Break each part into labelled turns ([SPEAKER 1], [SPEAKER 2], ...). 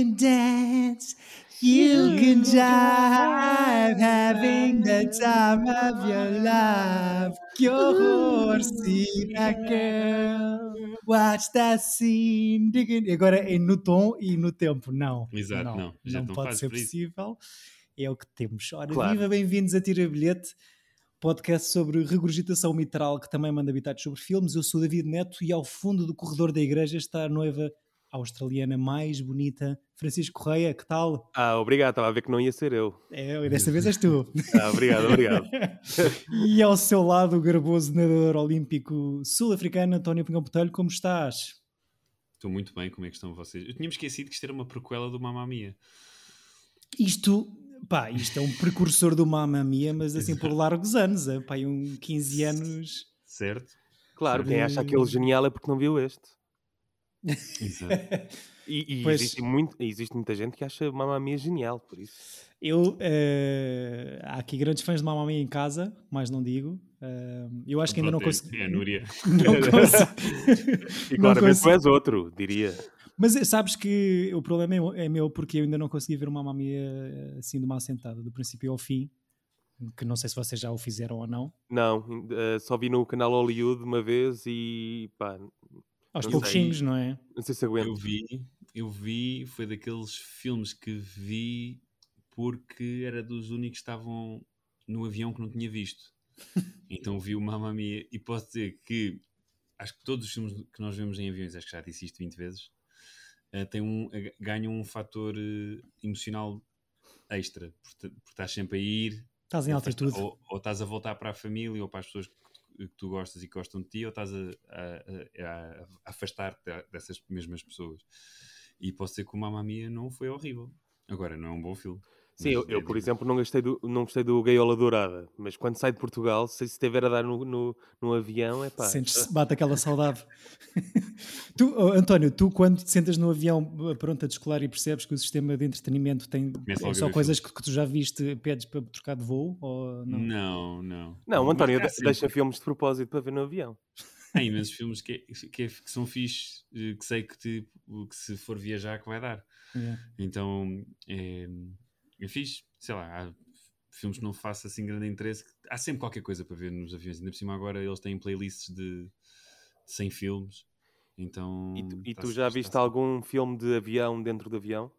[SPEAKER 1] You can dance, you can jive, having the time of your life. Que horror, Cina Girl. Watch that scene. Agora é no tom e no tempo, não.
[SPEAKER 2] Exato,
[SPEAKER 1] não,
[SPEAKER 2] não, já
[SPEAKER 1] não
[SPEAKER 2] não
[SPEAKER 1] pode ser possível. É o que temos. Ora,
[SPEAKER 3] Claro.
[SPEAKER 1] viva, bem-vindos a Tira Bilhete, podcast sobre regurgitação mitral que também manda habitados sobre filmes. Eu sou David Neto e ao fundo do corredor da igreja está a noiva australiana mais bonita, Francisco Correia. Que tal?
[SPEAKER 3] Ah, obrigado, estava a ver que não ia ser eu.
[SPEAKER 1] É, desta vez és tu.
[SPEAKER 3] Ah, obrigado, obrigado.
[SPEAKER 1] e ao seu lado o garboso nadador olímpico sul-africano António Pinhão Botelho. Como estás?
[SPEAKER 2] Estou muito bem, como é que estão vocês? Eu tinha esquecido que isto era uma prequela do Mamma Mia.
[SPEAKER 1] Isto, pá, isto é um precursor do Mamma Mia, mas assim por largos anos, é, pá, um 15 anos.
[SPEAKER 2] Certo?
[SPEAKER 3] Claro, quem acha aquele genial é porque não viu este.
[SPEAKER 2] Exato.
[SPEAKER 3] E, e
[SPEAKER 1] Pois.
[SPEAKER 3] existe, muito, existe muita gente que acha Mamma Mia genial, por isso.
[SPEAKER 1] Eu, eh, há aqui grandes fãs de Mamma Mia em casa, mas não digo. Eh, eu acho que ainda não
[SPEAKER 2] Pronto, é-
[SPEAKER 1] consegui.
[SPEAKER 2] É a Núria.
[SPEAKER 1] Não consegui.
[SPEAKER 3] E claramente tu
[SPEAKER 1] consigo.
[SPEAKER 3] és outro, diria.
[SPEAKER 1] Mas eh, sabes que o problema é meu- é meu porque eu ainda não consegui ver uma Mamma Mia eh, assim de uma assentada, do princípio ao fim. Que não sei se vocês já o fizeram ou não.
[SPEAKER 3] Não, eh, só vi no canal Hollywood uma vez e pá,
[SPEAKER 1] Aos pouquinhos, não é?
[SPEAKER 3] não sei se
[SPEAKER 2] Eu
[SPEAKER 3] aguento.
[SPEAKER 2] vi, eu vi, foi daqueles filmes que vi porque era dos únicos que estavam no avião que não tinha visto. Então vi o Mamma Mia e posso dizer que acho que todos os filmes que nós vemos em aviões, acho que já disse isto 20 vezes, eh, tem um, eh, ganham um fator eh, emocional extra, porque, porque estás sempre a ir,
[SPEAKER 1] Estás em altitude.
[SPEAKER 2] ou, ou estás a voltar para a família ou para as pessoas que que tu gostas e que gostam de ti, ou estás a, a- a- a afastar-te dessas mesmas pessoas. E posso dizer que o Mamma Mia não foi horrível. Agora, não é um bom filme.
[SPEAKER 3] Sim, eu,
[SPEAKER 2] Mas é
[SPEAKER 3] eu, por exemplo, não gostei, do, não gostei do Gaiola Dourada, mas quando sai de Portugal, se estiver a dar no, no, no avião, é pá.
[SPEAKER 1] Sentes, bate aquela saudade. tu, oh, António, tu quando te sentas no avião eh, pronto a descolar e percebes que o sistema de entretenimento tem é só coisas que, que tu já viste, pedes para trocar de voo ou não?
[SPEAKER 2] Não, não.
[SPEAKER 3] Não, António
[SPEAKER 2] há
[SPEAKER 3] de-
[SPEAKER 2] sempre-
[SPEAKER 3] deixa filmes de propósito para ver no avião.
[SPEAKER 2] Há imensos filmes que, que, que são fixes, eh, que sei que, tipo, que se for viajar que vai dar.
[SPEAKER 1] Yeah.
[SPEAKER 2] Então é, é fixe. Sei lá, há filmes que não faço assim grande interesse. Há sempre qualquer coisa para ver nos aviões. Ainda por cima agora eles têm playlists de 100 filmes. Então.
[SPEAKER 3] E tu, e tu já viste algum filme de avião dentro do avião?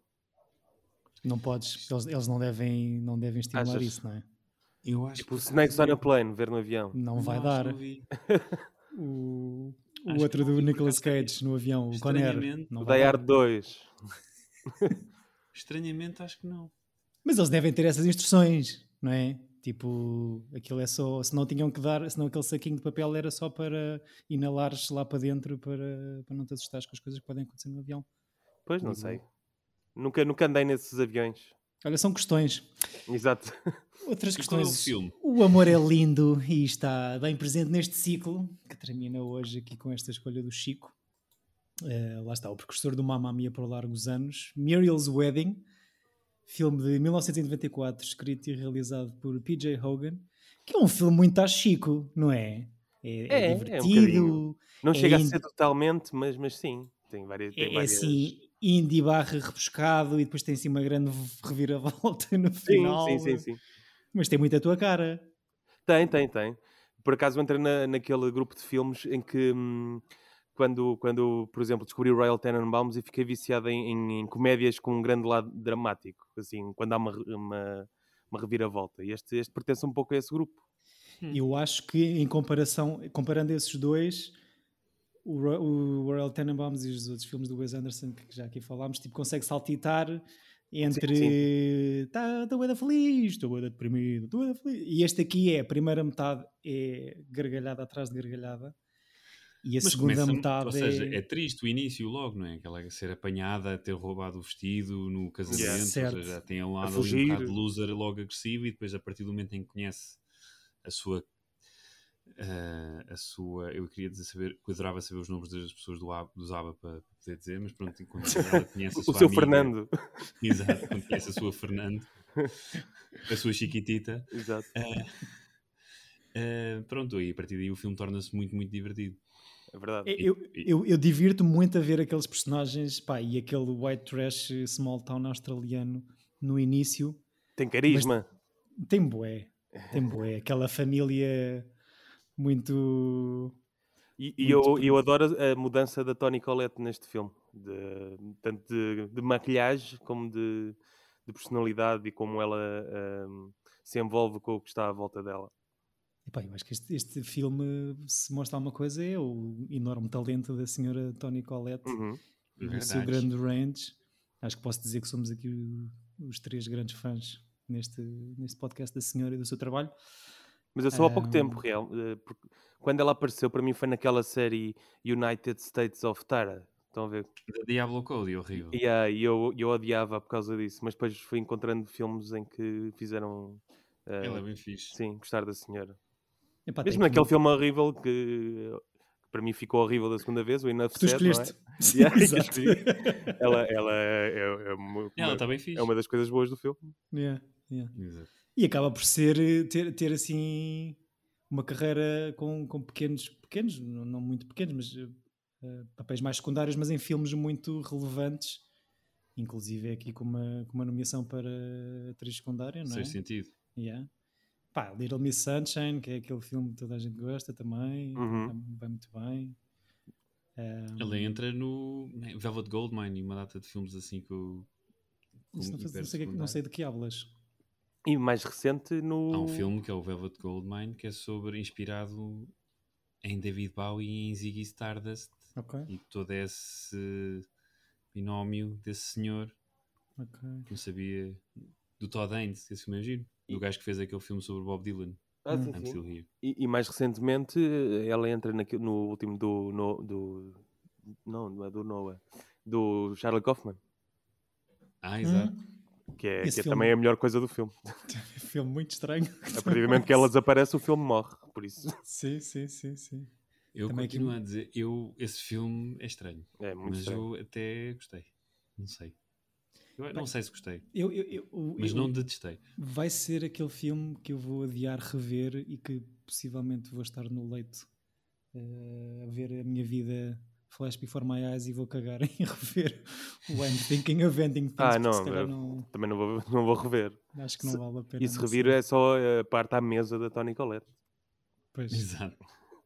[SPEAKER 1] Não podes, eles, eles não, devem, não devem estimular
[SPEAKER 3] Achas?
[SPEAKER 1] isso, não é?
[SPEAKER 2] Eu acho
[SPEAKER 3] Tipo,
[SPEAKER 2] que-
[SPEAKER 3] Snakes on a Plane, ver no avião.
[SPEAKER 1] Não vai
[SPEAKER 2] Não,
[SPEAKER 1] dar.
[SPEAKER 2] não vi.
[SPEAKER 1] O, o outro do Nicolas. Cage no avião, o Conner.
[SPEAKER 3] O
[SPEAKER 1] vai dar.
[SPEAKER 3] Hard 2.
[SPEAKER 2] Estranhamente, acho que não.
[SPEAKER 1] Mas eles devem ter essas instruções, não é? Tipo, aquilo é só. Se não tinham que dar, senão aquele saquinho de papel era só para inalares lá para dentro para, para não te assustares com as coisas que podem acontecer no avião.
[SPEAKER 3] Pois, não
[SPEAKER 1] Uhum.
[SPEAKER 3] sei. Nunca, nunca andei nesses aviões.
[SPEAKER 1] Olha, são questões.
[SPEAKER 3] Exato.
[SPEAKER 1] Outras
[SPEAKER 2] E qual é o
[SPEAKER 1] questões.
[SPEAKER 2] filme?
[SPEAKER 1] O amor é lindo e está bem presente neste ciclo que termina hoje aqui com esta escolha do Chico. Eh, lá está, o precursor do Mamma Mia por largos anos. Muriel's Wedding, filme de 1994, escrito e realizado por P.J. Hogan, que é um filme muito a Chico, não é? É, é
[SPEAKER 3] É, é um
[SPEAKER 1] divertido,
[SPEAKER 3] bocadinho. Não
[SPEAKER 1] É
[SPEAKER 3] chega a ser totalmente, mas, mas sim. Tem várias. Tem
[SPEAKER 1] é, é
[SPEAKER 3] várias...
[SPEAKER 1] assim, indie barra rebuscado e depois tem assim uma grande reviravolta no
[SPEAKER 3] Sim,
[SPEAKER 1] final.
[SPEAKER 3] sim, sim, sim.
[SPEAKER 1] Mas tem muito a tua cara.
[SPEAKER 3] Tem, tem, tem. Por acaso entrei na, naquele grupo de filmes em que, hum, quando, quando, por exemplo, descobri o Royal Tenenbaums e fiquei viciado em, em- em comédias com um grande lado dramático, assim, quando há uma, uma, uma reviravolta. E este, este pertence um pouco a esse grupo.
[SPEAKER 1] Eu acho que em comparação, comparando esses dois, o, o Royal Tenenbaums e os outros filmes do Wes Anderson que já aqui falámos, tipo, consegue saltitar entre tá, estou bué feliz, estou bué deprimido, estou bué feliz. E este aqui é, a primeira metade é gargalhada atrás de gargalhada e a
[SPEAKER 2] Mas
[SPEAKER 1] segunda metade
[SPEAKER 2] Ou seja,
[SPEAKER 1] é...
[SPEAKER 2] é triste o início logo, não é? Aquela ser apanhada, ter roubado o vestido no casamento,
[SPEAKER 3] Yeah.
[SPEAKER 2] ou seja, tem um lado ali um bocado de loser logo agressivo e depois a partir do momento em que conhece a sua eh, a sua, eu queria dizer saber, eu adorava saber os nomes das pessoas do ABA, dos ABA para, poder dizer, mas pronto, enquanto ela conhece a
[SPEAKER 3] O
[SPEAKER 2] sua
[SPEAKER 3] seu
[SPEAKER 2] amiga,
[SPEAKER 3] Fernando.
[SPEAKER 2] exato, quando conhece a sua Fernando, a sua Chiquitita,
[SPEAKER 3] Exato.
[SPEAKER 2] eh, eh, pronto, e a partir daí o filme torna-se muito, muito divertido.
[SPEAKER 3] É verdade.
[SPEAKER 1] Eu, eu, eu divirto muito a ver aqueles personagens, pá, e aquele white trash small town australiano no início.
[SPEAKER 3] Tem carisma.
[SPEAKER 1] Tem bué, tem bué. Aquela família muito...
[SPEAKER 3] E, e eu, eu adoro a mudança da Toni Collette neste filme. De, tanto de, de maquilhagem como de, de personalidade e como ela um, se envolve com o que está à volta dela.
[SPEAKER 1] Epá, eu acho que este, este, filme, se mostra alguma coisa, é o enorme talento da senhora Toni Collette
[SPEAKER 3] uhum.
[SPEAKER 1] e o seu grande range. Acho que posso dizer que somos aqui o, os três grandes fãs neste, neste podcast da senhora e do seu trabalho.
[SPEAKER 3] Mas eu sou há pouco tempo, real. Eh, porque quando ela apareceu, para mim foi naquela série United States of Tara. Estão a ver?
[SPEAKER 2] Da Diablo Cody, horrível.
[SPEAKER 3] E yeah, eu, eu odiava por causa disso, mas depois fui encontrando filmes em que fizeram.
[SPEAKER 2] Uh, Ela é bem fixe.
[SPEAKER 3] Sim, gostar da senhora.
[SPEAKER 1] Epá,
[SPEAKER 3] Mesmo naquele filme horrível que, que, para mim ficou horrível da segunda vez, o Enough
[SPEAKER 1] que tu escolheste.
[SPEAKER 3] É? Yeah, ela, ela é, é, é, uma,
[SPEAKER 2] ela tá bem fixe.
[SPEAKER 3] é uma das coisas boas do filme.
[SPEAKER 1] Yeah, yeah. E acaba por ser ter, ter assim uma carreira com, com pequenos, pequenos, não, não muito pequenos, mas uh, papéis mais secundários, mas em filmes muito relevantes, inclusive aqui com uma, com uma nomeação para atriz secundária, não é?
[SPEAKER 2] Faz sentido.
[SPEAKER 1] Yeah. Pá, Little Miss Sunshine, que é aquele filme que toda a gente gosta também,
[SPEAKER 3] uhum.
[SPEAKER 1] vai muito bem. Um,
[SPEAKER 2] Ela entra no Velvet Goldmine e uma data de filmes assim que eu.
[SPEAKER 1] Não, não, sei, não sei de que hablas.
[SPEAKER 3] E mais recente no.
[SPEAKER 2] Há um filme que é o Velvet Goldmine que é sobre inspirado em David Bowie e em Ziggy Stardust.
[SPEAKER 1] Okay.
[SPEAKER 2] E todo esse binómio desse senhor.
[SPEAKER 1] Okay.
[SPEAKER 2] Que não sabia. Do Todd Haynes, esse filme é giro. Do gajo que fez aquele filme sobre Bob Dylan.
[SPEAKER 3] Ah, sim,
[SPEAKER 2] I'm
[SPEAKER 3] sim. E, e, mais recentemente ela entra naquilo, no último do, no, do. Não, não é do Noah. Do Charlie Kaufman.
[SPEAKER 2] Ah, exato.
[SPEAKER 1] Hum.
[SPEAKER 3] Que é, que é também a melhor coisa do filme.
[SPEAKER 1] filme muito estranho.
[SPEAKER 3] A partir do momento que ela desaparece, o filme morre. Por isso.
[SPEAKER 1] Sim, sim, sim, sim.
[SPEAKER 2] Eu também continuo aqui... a dizer, eu, esse filme é estranho.
[SPEAKER 3] É muito
[SPEAKER 2] mas
[SPEAKER 3] estranho.
[SPEAKER 2] eu até gostei. Não sei. Eu não sei se gostei.
[SPEAKER 1] Eu, eu, eu,
[SPEAKER 2] mas não detestei.
[SPEAKER 1] Vai ser aquele filme que eu vou adiar rever e que possivelmente vou estar no leito uh, a ver a minha vida flash before my eyes e vou cagar em rever o I'm Thinking of Ending Things.
[SPEAKER 3] Ah, não, não, também não vou, não vou rever.
[SPEAKER 1] Acho que não
[SPEAKER 3] se,
[SPEAKER 1] vale a pena.
[SPEAKER 3] E se revir é só a parte à mesa da Tony Colette.
[SPEAKER 1] Pois.
[SPEAKER 2] Exato.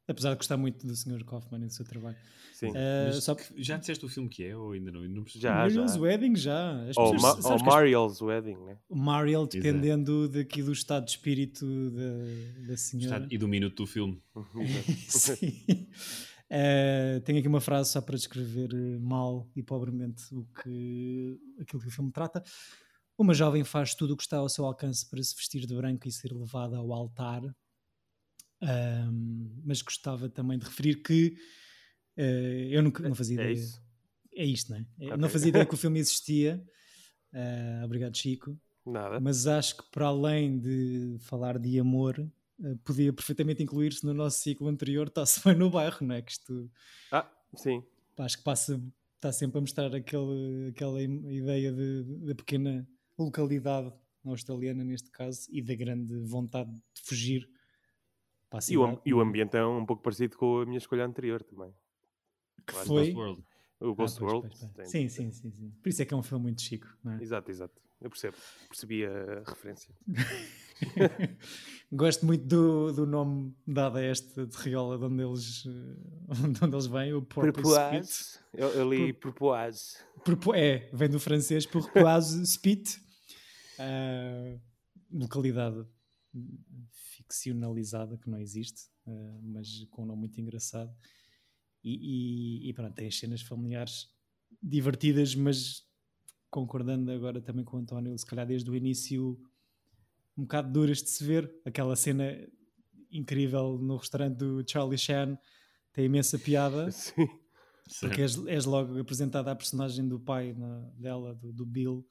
[SPEAKER 1] Apesar de gostar muito do Sr. Kaufman e do seu trabalho.
[SPEAKER 3] Sim.
[SPEAKER 1] Uh, só...
[SPEAKER 2] Já disseste o filme que é ou ainda não? Ainda não
[SPEAKER 3] já,
[SPEAKER 1] Mariel's
[SPEAKER 3] já.
[SPEAKER 1] Wedding, já.
[SPEAKER 3] As ou pessoas, Ma ou Mariel's Wedding, né?
[SPEAKER 1] O Mariel, dependendo Exato. daqui do estado de espírito da, da senhora.
[SPEAKER 2] Estado, e do minuto do filme.
[SPEAKER 1] Sim. Uh, tenho aqui uma frase só para descrever mal e pobremente o que, aquilo que o filme trata. Uma jovem faz tudo o que está ao seu alcance para se vestir de branco e ser levada ao altar um, mas gostava também de referir que uh, eu não, não fazia
[SPEAKER 3] é,
[SPEAKER 1] ideia.
[SPEAKER 3] É, isso.
[SPEAKER 1] é isto, não é? Okay. Não fazia ideia que o filme existia. Uh, obrigado, Chico.
[SPEAKER 3] Nada.
[SPEAKER 1] Mas acho que para além de falar de amor, uh, podia perfeitamente incluir-se no nosso ciclo anterior, está-se bem no bairro, não é? Que isto.
[SPEAKER 3] Ah, sim.
[SPEAKER 1] Acho que passa, está sempre a mostrar aquele, aquela ideia da pequena localidade australiana, neste caso, e da grande vontade de fugir
[SPEAKER 3] e o, e o, ambiente é um pouco parecido com a minha escolha anterior também.
[SPEAKER 1] Que foi?
[SPEAKER 2] Ghost World.
[SPEAKER 3] O Ghost
[SPEAKER 1] ah, pois,
[SPEAKER 3] World.
[SPEAKER 1] Pois, pois. Sim, sim, sim, sim. Por isso é que é um filme muito chico. É?
[SPEAKER 3] Exato, exato. Eu percebo. Percebi a referência.
[SPEAKER 1] Gosto muito do, do nome dado a esta de Riola, de onde eles, de onde eles vêm, o Porpoise
[SPEAKER 3] Eu, eu li Porpoise.
[SPEAKER 1] É, vem do francês Porpoise Spit. Uh, localidade ficcionalizada, que não existe, uh, mas com um nome muito engraçado. E, e, e, pronto, tem as cenas familiares divertidas, mas concordando agora também com o António, se calhar desde o início um bocado duras de se ver. Aquela cena incrível no restaurante do Charlie Chan tem imensa piada.
[SPEAKER 3] Sim.
[SPEAKER 1] Porque és, és, logo apresentada à personagem do pai na, dela, do, do Bill,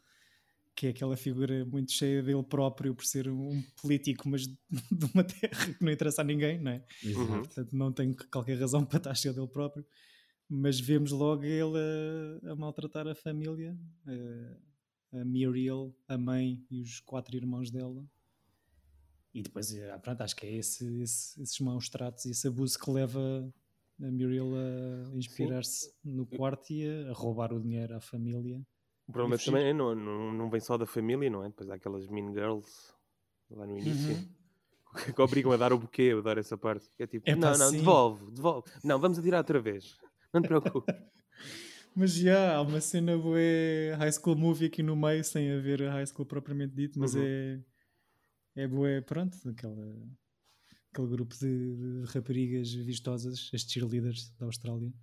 [SPEAKER 1] que é aquela figura muito cheia dele próprio por ser um político, mas de uma terra que não interessa a ninguém, não é?
[SPEAKER 2] Uhum.
[SPEAKER 1] Portanto, não tem qualquer razão para estar cheio dele próprio. Mas vemos logo ele a, a maltratar a família, a, a, Muriel, a mãe e os quatro irmãos dela. E depois, eh, pronto, acho que é esse, esse, esses maus tratos e esse abuso que leva a Muriel a inspirar-se no quarto e a, a roubar o dinheiro à família.
[SPEAKER 3] O problema também é, não, não, não vem só da família, não é? Depois há aquelas Mean Girls lá no início.
[SPEAKER 1] Uhum.
[SPEAKER 3] Que obrigam a dar o buquê, eu adoro essa parte. É tipo,
[SPEAKER 1] Epá,
[SPEAKER 3] não, não, devolve, devolve. Não, vamos atirar outra vez. Não te preocupes.
[SPEAKER 1] Mas já, há uma cena boa High School Movie aqui no meio, sem haver a High School propriamente dito, mas
[SPEAKER 3] Uhum.
[SPEAKER 1] é, é boa, pronto, aquela, aquele grupo de, de raparigas vistosas, as cheerleaders da Austrália.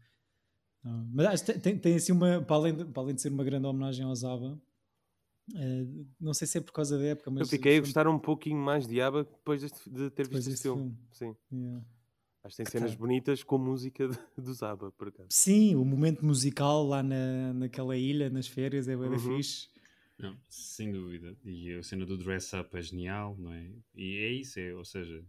[SPEAKER 1] Mas acho que tem, tem, assim uma, para além, de, para além de ser uma grande homenagem ao Zaba, eh, não sei se é por causa da época, mas
[SPEAKER 3] eu fiquei a gostar um pouquinho mais de ABBA depois deste- de ter
[SPEAKER 1] depois
[SPEAKER 3] visto este filme.
[SPEAKER 1] filme.
[SPEAKER 3] Sim.
[SPEAKER 1] Yeah.
[SPEAKER 3] Acho que tem
[SPEAKER 1] Que
[SPEAKER 3] cenas
[SPEAKER 1] tá.
[SPEAKER 3] bonitas com música de, dos ABBA, por acaso.
[SPEAKER 1] Sim, o momento musical lá na, naquela ilha, nas férias, é bem da
[SPEAKER 3] Uhum.
[SPEAKER 1] fixe.
[SPEAKER 2] Não, sem dúvida. E a cena do dress up é genial, não é? E é isso, é, ou seja,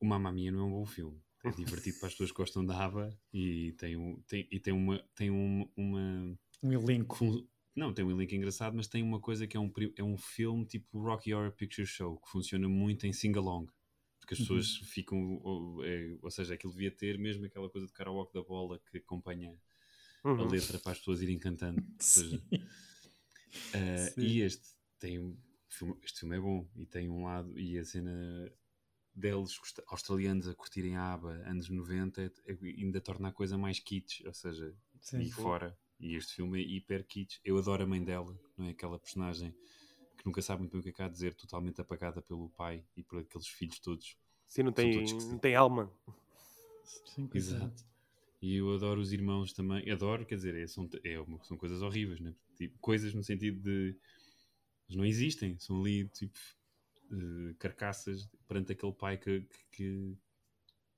[SPEAKER 2] o Mamma Mia não é um bom filme. É divertido para as pessoas que gostam da ABBA e tem, um, tem, e tem, uma, tem um, uma
[SPEAKER 1] Um elenco.
[SPEAKER 2] fun- Não, tem um elenco engraçado, mas tem uma coisa que é um, é um filme tipo Rocky Horror Picture Show, que funciona muito em sing-along. Porque as pessoas ficam, ou, é, ou seja, aquilo devia ter mesmo aquela coisa de karaoke da bola que acompanha a
[SPEAKER 3] Uhum.
[SPEAKER 2] letra para as pessoas irem cantando. Ou seja, Uh,
[SPEAKER 1] Sim.
[SPEAKER 2] e este tem um este filme é bom e tem um lado e a cena deles australianos a curtirem a aba anos 90 é- é- ainda torna a coisa mais kitsch, ou seja,
[SPEAKER 1] Sim.
[SPEAKER 2] e fora. E este filme é hiper kitsch. Eu adoro a mãe dela, não é aquela personagem que nunca sabe muito bem o que é que há a dizer, totalmente apagada pelo pai e por aqueles filhos todos.
[SPEAKER 3] Sim, não tem,
[SPEAKER 2] todos
[SPEAKER 3] não tem alma.
[SPEAKER 1] Sim.
[SPEAKER 2] Exato. E eu adoro os irmãos também. Adoro, quer dizer, é- são, é uma- são coisas horríveis, né? Tipo, coisas no sentido de. Eles não existem, são ali tipo eh, carcaças perante aquele pai que, que- que-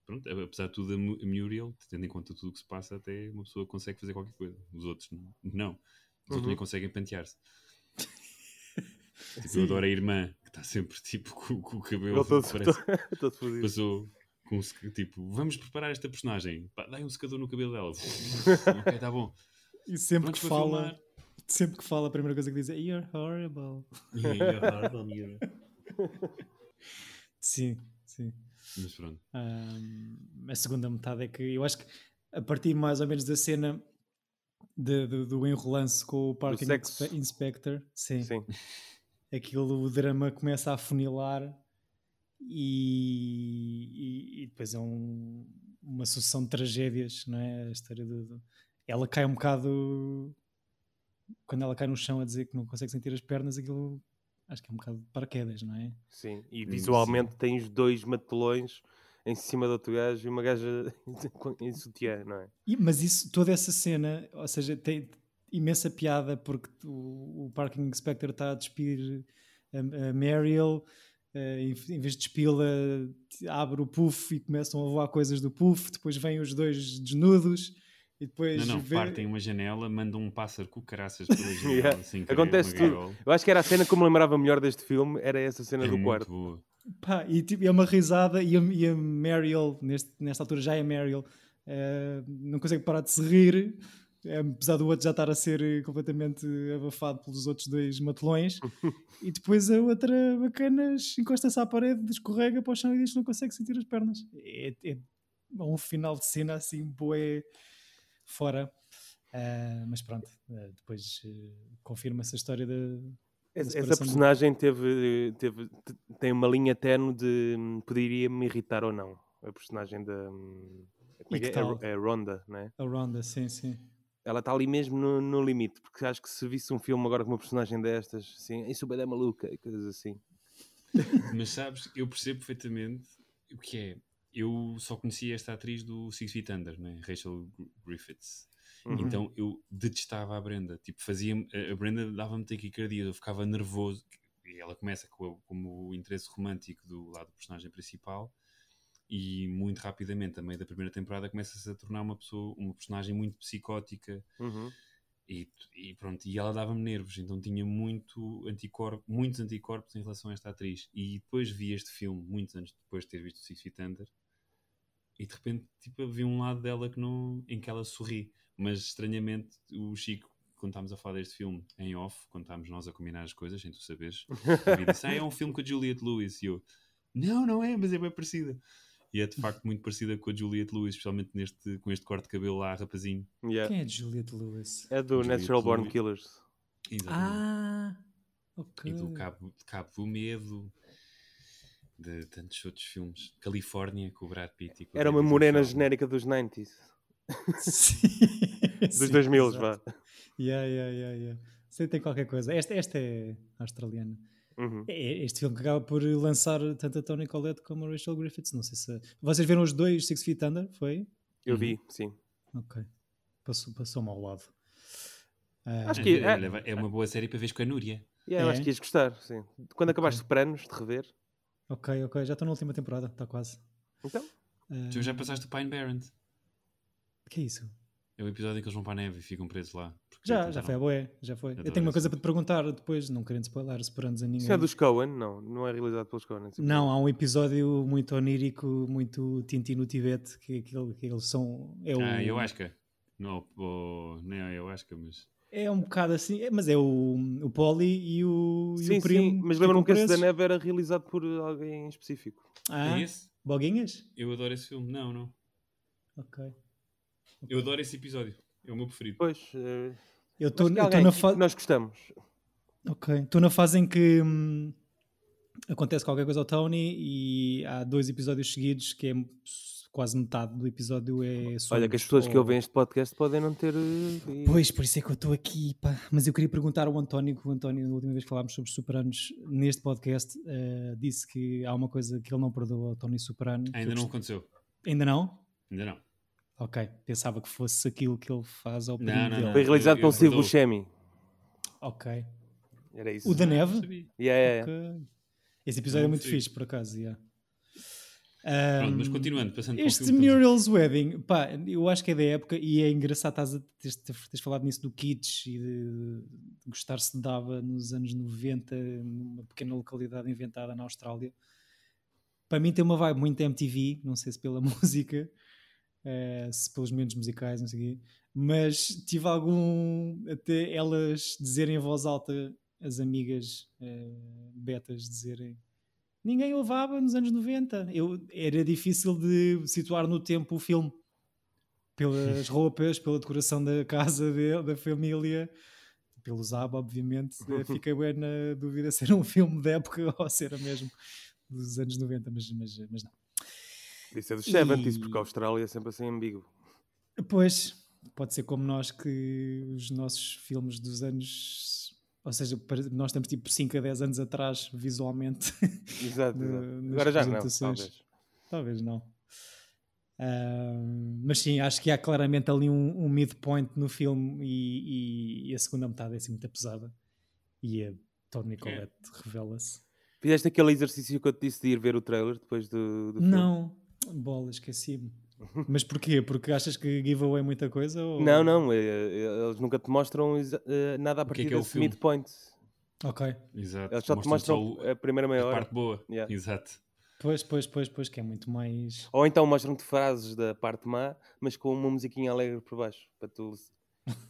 [SPEAKER 2] Pronto, apesar de tudo, a Mu- a Muriel, tendo em conta tudo o que se passa, até uma pessoa consegue fazer qualquer coisa. Os outros não. Os outros
[SPEAKER 3] Uhum.
[SPEAKER 2] nem conseguem pentear-se. Tipo, eu adoro a irmã, que está sempre tipo com, com o cabelo.
[SPEAKER 3] Todo,
[SPEAKER 2] parece-
[SPEAKER 3] fodido.
[SPEAKER 2] passou com tipo, vamos preparar esta personagem, Pá, dai um secador no cabelo dela. ok, tá bom.
[SPEAKER 1] E sempre
[SPEAKER 2] Prontos
[SPEAKER 1] que fala,
[SPEAKER 2] filmar.
[SPEAKER 1] sempre que fala, a primeira coisa que diz é You're horrible. Sim, sim.
[SPEAKER 2] Mas pronto.
[SPEAKER 1] Ahm, a segunda metade é que eu acho que a partir mais ou menos da cena de- do- do enrolance com o Parking Inspector, sim,
[SPEAKER 3] Sim.
[SPEAKER 1] aquilo, o drama começa a funilar e, e- e depois é um- uma sucessão de tragédias, não é? A história do, do- Ela cai um bocado. Quando ela cai no chão a dizer que não consegue sentir as pernas, aquilo acho que é um bocado de paraquedas, não é?
[SPEAKER 3] Sim. E visualmente tens dois matelões em cima do outro gajo e uma gaja em sutiã, não é?
[SPEAKER 1] E- mas isso, toda essa cena, ou seja, tem imensa piada porque o, o Parking Inspector está a despir a, a Mariel, eh, em, em vez de despila, abre o puff e começam a voar coisas do puff, depois vêm os dois desnudos e depois
[SPEAKER 2] Não, não,
[SPEAKER 1] vê-
[SPEAKER 2] partem uma janela, mandam um pássaro com caraças pela janela.
[SPEAKER 3] Yeah.
[SPEAKER 2] querer,
[SPEAKER 3] Acontece
[SPEAKER 2] uma
[SPEAKER 3] tudo. Eu acho que era a cena que eu me lembrava melhor deste filme, era essa cena
[SPEAKER 2] É
[SPEAKER 3] do
[SPEAKER 2] muito
[SPEAKER 3] quarto.
[SPEAKER 2] boa.
[SPEAKER 1] Pá, e tipo, é uma risada e a, e a Mariel, neste, nesta altura já é Mariel, eh, não consegue parar de se rir, eh, apesar do outro já estar a ser completamente abafado pelos outros dois matelões. e depois a outra bacana encosta-se à parede, escorrega para o chão e diz que não consegue sentir as pernas. É, é um final de cena assim, boé fora. Ah, mas pronto, eh, depois eh, confirma-se a história da,
[SPEAKER 3] Essa,
[SPEAKER 1] do-
[SPEAKER 3] personagem teve, teve, te- tem uma linha tenue de hum, poderia me irritar ou não. A personagem da. hum, Como
[SPEAKER 1] E
[SPEAKER 3] é que é?
[SPEAKER 1] tal?
[SPEAKER 3] É Ronda, né?
[SPEAKER 1] A Ronda, sim, sim.
[SPEAKER 3] Ela está ali mesmo no, no limite, porque acho que se visse um filme agora com uma personagem destas, assim, isso é maluca e coisas assim.
[SPEAKER 2] Mas sabes, eu percebo perfeitamente o que é. Eu só conhecia esta atriz do Six Feet Under, né? Rachel Gr- Griffiths.
[SPEAKER 3] Uhum.
[SPEAKER 2] Então eu detestava a Brenda. Tipo, fazia a a Brenda dava-me taquicardia, eu ficava nervoso. E ela começa com o- como o interesse romântico do lado do personagem principal e muito rapidamente, a meio da primeira temporada, começa-se a tornar uma pessoa, uma personagem muito psicótica
[SPEAKER 3] Uhum.
[SPEAKER 2] e, e pronto, e ela dava-me nervos, então tinha muito anticorpo, muitos anticorpos em relação a esta atriz. E depois vi este filme, muitos anos depois de ter visto Six Feet Under, e de repente tipo, vi um lado dela que não, em que ela sorri. Mas estranhamente, o Chico, quando estávamos a falar deste filme em off, quando estávamos nós a combinar as coisas, sem tu saberes, disse: Ah, é um filme com a Juliette Lewis. E eu: Não, não é, mas é bem parecida. E é de facto muito parecida com a Juliette Lewis, especialmente neste, com este corte de cabelo lá, rapazinho.
[SPEAKER 3] Yeah.
[SPEAKER 1] Quem é Juliette Lewis?
[SPEAKER 3] É do
[SPEAKER 2] Juliette
[SPEAKER 3] Natural Born
[SPEAKER 2] Lewis.
[SPEAKER 3] Killers.
[SPEAKER 2] Exatamente.
[SPEAKER 1] Ah, ok.
[SPEAKER 2] E do Cabo, Cabo do Medo, de tantos outros filmes. Califórnia, com o Brad Pitt. E
[SPEAKER 3] Era uma morena genérica dos 90s.
[SPEAKER 1] Sim.
[SPEAKER 3] Dos
[SPEAKER 1] Sim,
[SPEAKER 3] 2000,
[SPEAKER 1] exato.
[SPEAKER 3] vá.
[SPEAKER 1] Yeah, yeah, yeah, yeah. Sei tem qualquer coisa. Esta, esta é australiana.
[SPEAKER 3] Uhum.
[SPEAKER 1] É este filme que acaba por lançar tanto a Tony Collette como a Rachel Griffiths. Não sei se. Vocês viram os dois Six Feet Under? Foi?
[SPEAKER 3] Eu vi, sim.
[SPEAKER 1] Ok. Passou- Passou-me ao lado. Ah,
[SPEAKER 3] Acho que-
[SPEAKER 2] É, é uma boa série para ver com a Núria.
[SPEAKER 3] Yeah, eu
[SPEAKER 1] É?
[SPEAKER 3] acho que ias gostar, sim. Quando acabaste Sopranos, de rever.
[SPEAKER 1] Ok, ok. Já estou na última temporada. Está quase.
[SPEAKER 3] Então,
[SPEAKER 1] Ah,
[SPEAKER 2] Tu já passaste o Pine Barrent.
[SPEAKER 1] que é isso?
[SPEAKER 2] É o episódio em que eles vão para a neve e ficam presos lá.
[SPEAKER 1] Já, já foi a boé. Já foi. Eu tenho uma coisa para te perguntar depois, não querendo spoiler, separando a ninguém.
[SPEAKER 3] isso é dos Coen? Não, não é realizado pelos Coen. é
[SPEAKER 1] Não, há um episódio muito onírico, muito Tintin no Tibete, que, que, que eles são. É o,
[SPEAKER 2] Ah, eu acho que. Não, o- não eu acho que, mas.
[SPEAKER 1] É um bocado assim, é, mas é o, o Poli e o, e
[SPEAKER 3] Sim,
[SPEAKER 1] o primo.
[SPEAKER 3] sim, mas lembro-me que esse da neve era realizado por alguém em específico.
[SPEAKER 1] Ah,
[SPEAKER 2] É esse?
[SPEAKER 1] Boguinhas?
[SPEAKER 2] Eu adoro esse filme. Não, não.
[SPEAKER 1] Ok.
[SPEAKER 2] Eu adoro esse episódio. É o meu preferido.
[SPEAKER 3] Pois, eh,
[SPEAKER 1] Eu estou na fase.
[SPEAKER 3] nós gostamos.
[SPEAKER 1] Ok. Estou na fase em que hum, acontece qualquer coisa ao Tony e há dois episódios seguidos que é quase metade do episódio é
[SPEAKER 3] Olha,
[SPEAKER 1] sonhos
[SPEAKER 3] que as pessoas que
[SPEAKER 1] ou-
[SPEAKER 3] ouvem este podcast podem não ter. eh,
[SPEAKER 1] Pois, por isso é que eu estou aqui, pá. Mas eu queria perguntar ao António, que o António, na última vez que falámos sobre Superanos neste podcast, eh, disse que há uma coisa que ele não perdoa ao Tony Soprano. que
[SPEAKER 2] Ainda não aconteceu.
[SPEAKER 1] Ainda não?
[SPEAKER 2] Ainda não.
[SPEAKER 1] Ok, pensava que fosse aquilo que ele faz ao
[SPEAKER 2] Não,
[SPEAKER 1] primo
[SPEAKER 2] não,
[SPEAKER 1] dele.
[SPEAKER 2] não.
[SPEAKER 3] Foi realizado pelo
[SPEAKER 2] perdoo.
[SPEAKER 3] Buscemi.
[SPEAKER 1] Ok.
[SPEAKER 3] Era isso.
[SPEAKER 1] O da neve?
[SPEAKER 3] Yeah, yeah, yeah.
[SPEAKER 1] Ok. Esse episódio é
[SPEAKER 2] Não
[SPEAKER 1] muito
[SPEAKER 2] sei.
[SPEAKER 1] fixe, por acaso. yeah.
[SPEAKER 2] Pronto, mas continuando, passando para o
[SPEAKER 1] Este. Muriel's Wedding, pá, eu acho que é da época e é engraçado estás a teres, teres falado nisso do kitsch e de, de gostar-se de dava nos anos 90 numa pequena localidade inventada na Austrália. Para mim tem uma vibe muito MTV, não sei se pela música, eh, se pelos momentos musicais, não sei o quê, mas tive algum, até elas dizerem em voz alta, as amigas eh, betas dizerem ninguém ouvava nos anos 90. Eu, era difícil de situar no tempo o filme. Pelas roupas, pela decoração da casa dele, da família, pelos ABBA, obviamente. Eh, Fiquei bem na dúvida se era um filme da época ou se era mesmo dos anos 90, mas, mas, mas não.
[SPEAKER 3] Isso é dos
[SPEAKER 1] E-
[SPEAKER 3] 70s, porque a Austrália é sempre assim ambíguo.
[SPEAKER 1] Pois, pode ser como nós que os nossos filmes dos anos. Ou seja, nós estamos tipo 5 a 10 anos atrás, visualmente.
[SPEAKER 3] Exato, Agora já não, talvez.
[SPEAKER 1] Talvez não. Ahm, mas sim, acho que há claramente ali um, um midpoint no filme e, e- e a segunda metade é assim muito pesada. E a Tony Collette revela-se.
[SPEAKER 3] Fizeste aquele exercício que eu te disse de ir ver o trailer depois do, do filme?
[SPEAKER 1] Não, bola, esqueci-me. Mas porquê? Porque achas que giveaway é muita coisa? Ou...
[SPEAKER 3] Não, não, é- é- eles nunca te mostram eh, nada a
[SPEAKER 2] que
[SPEAKER 3] partir
[SPEAKER 2] é que é
[SPEAKER 3] desse midpoint.
[SPEAKER 1] Ok.
[SPEAKER 2] Exato.
[SPEAKER 3] Eles só te
[SPEAKER 2] Mostram
[SPEAKER 3] mostram
[SPEAKER 2] só o-
[SPEAKER 3] a primeira meia
[SPEAKER 2] a
[SPEAKER 3] hora.
[SPEAKER 2] parte boa.
[SPEAKER 3] Yeah.
[SPEAKER 2] Exato.
[SPEAKER 1] Pois, pois, pois, pois, que é muito mais.
[SPEAKER 3] Ou então mostram-te frases da parte má, mas com uma musiquinha alegre por baixo, para tu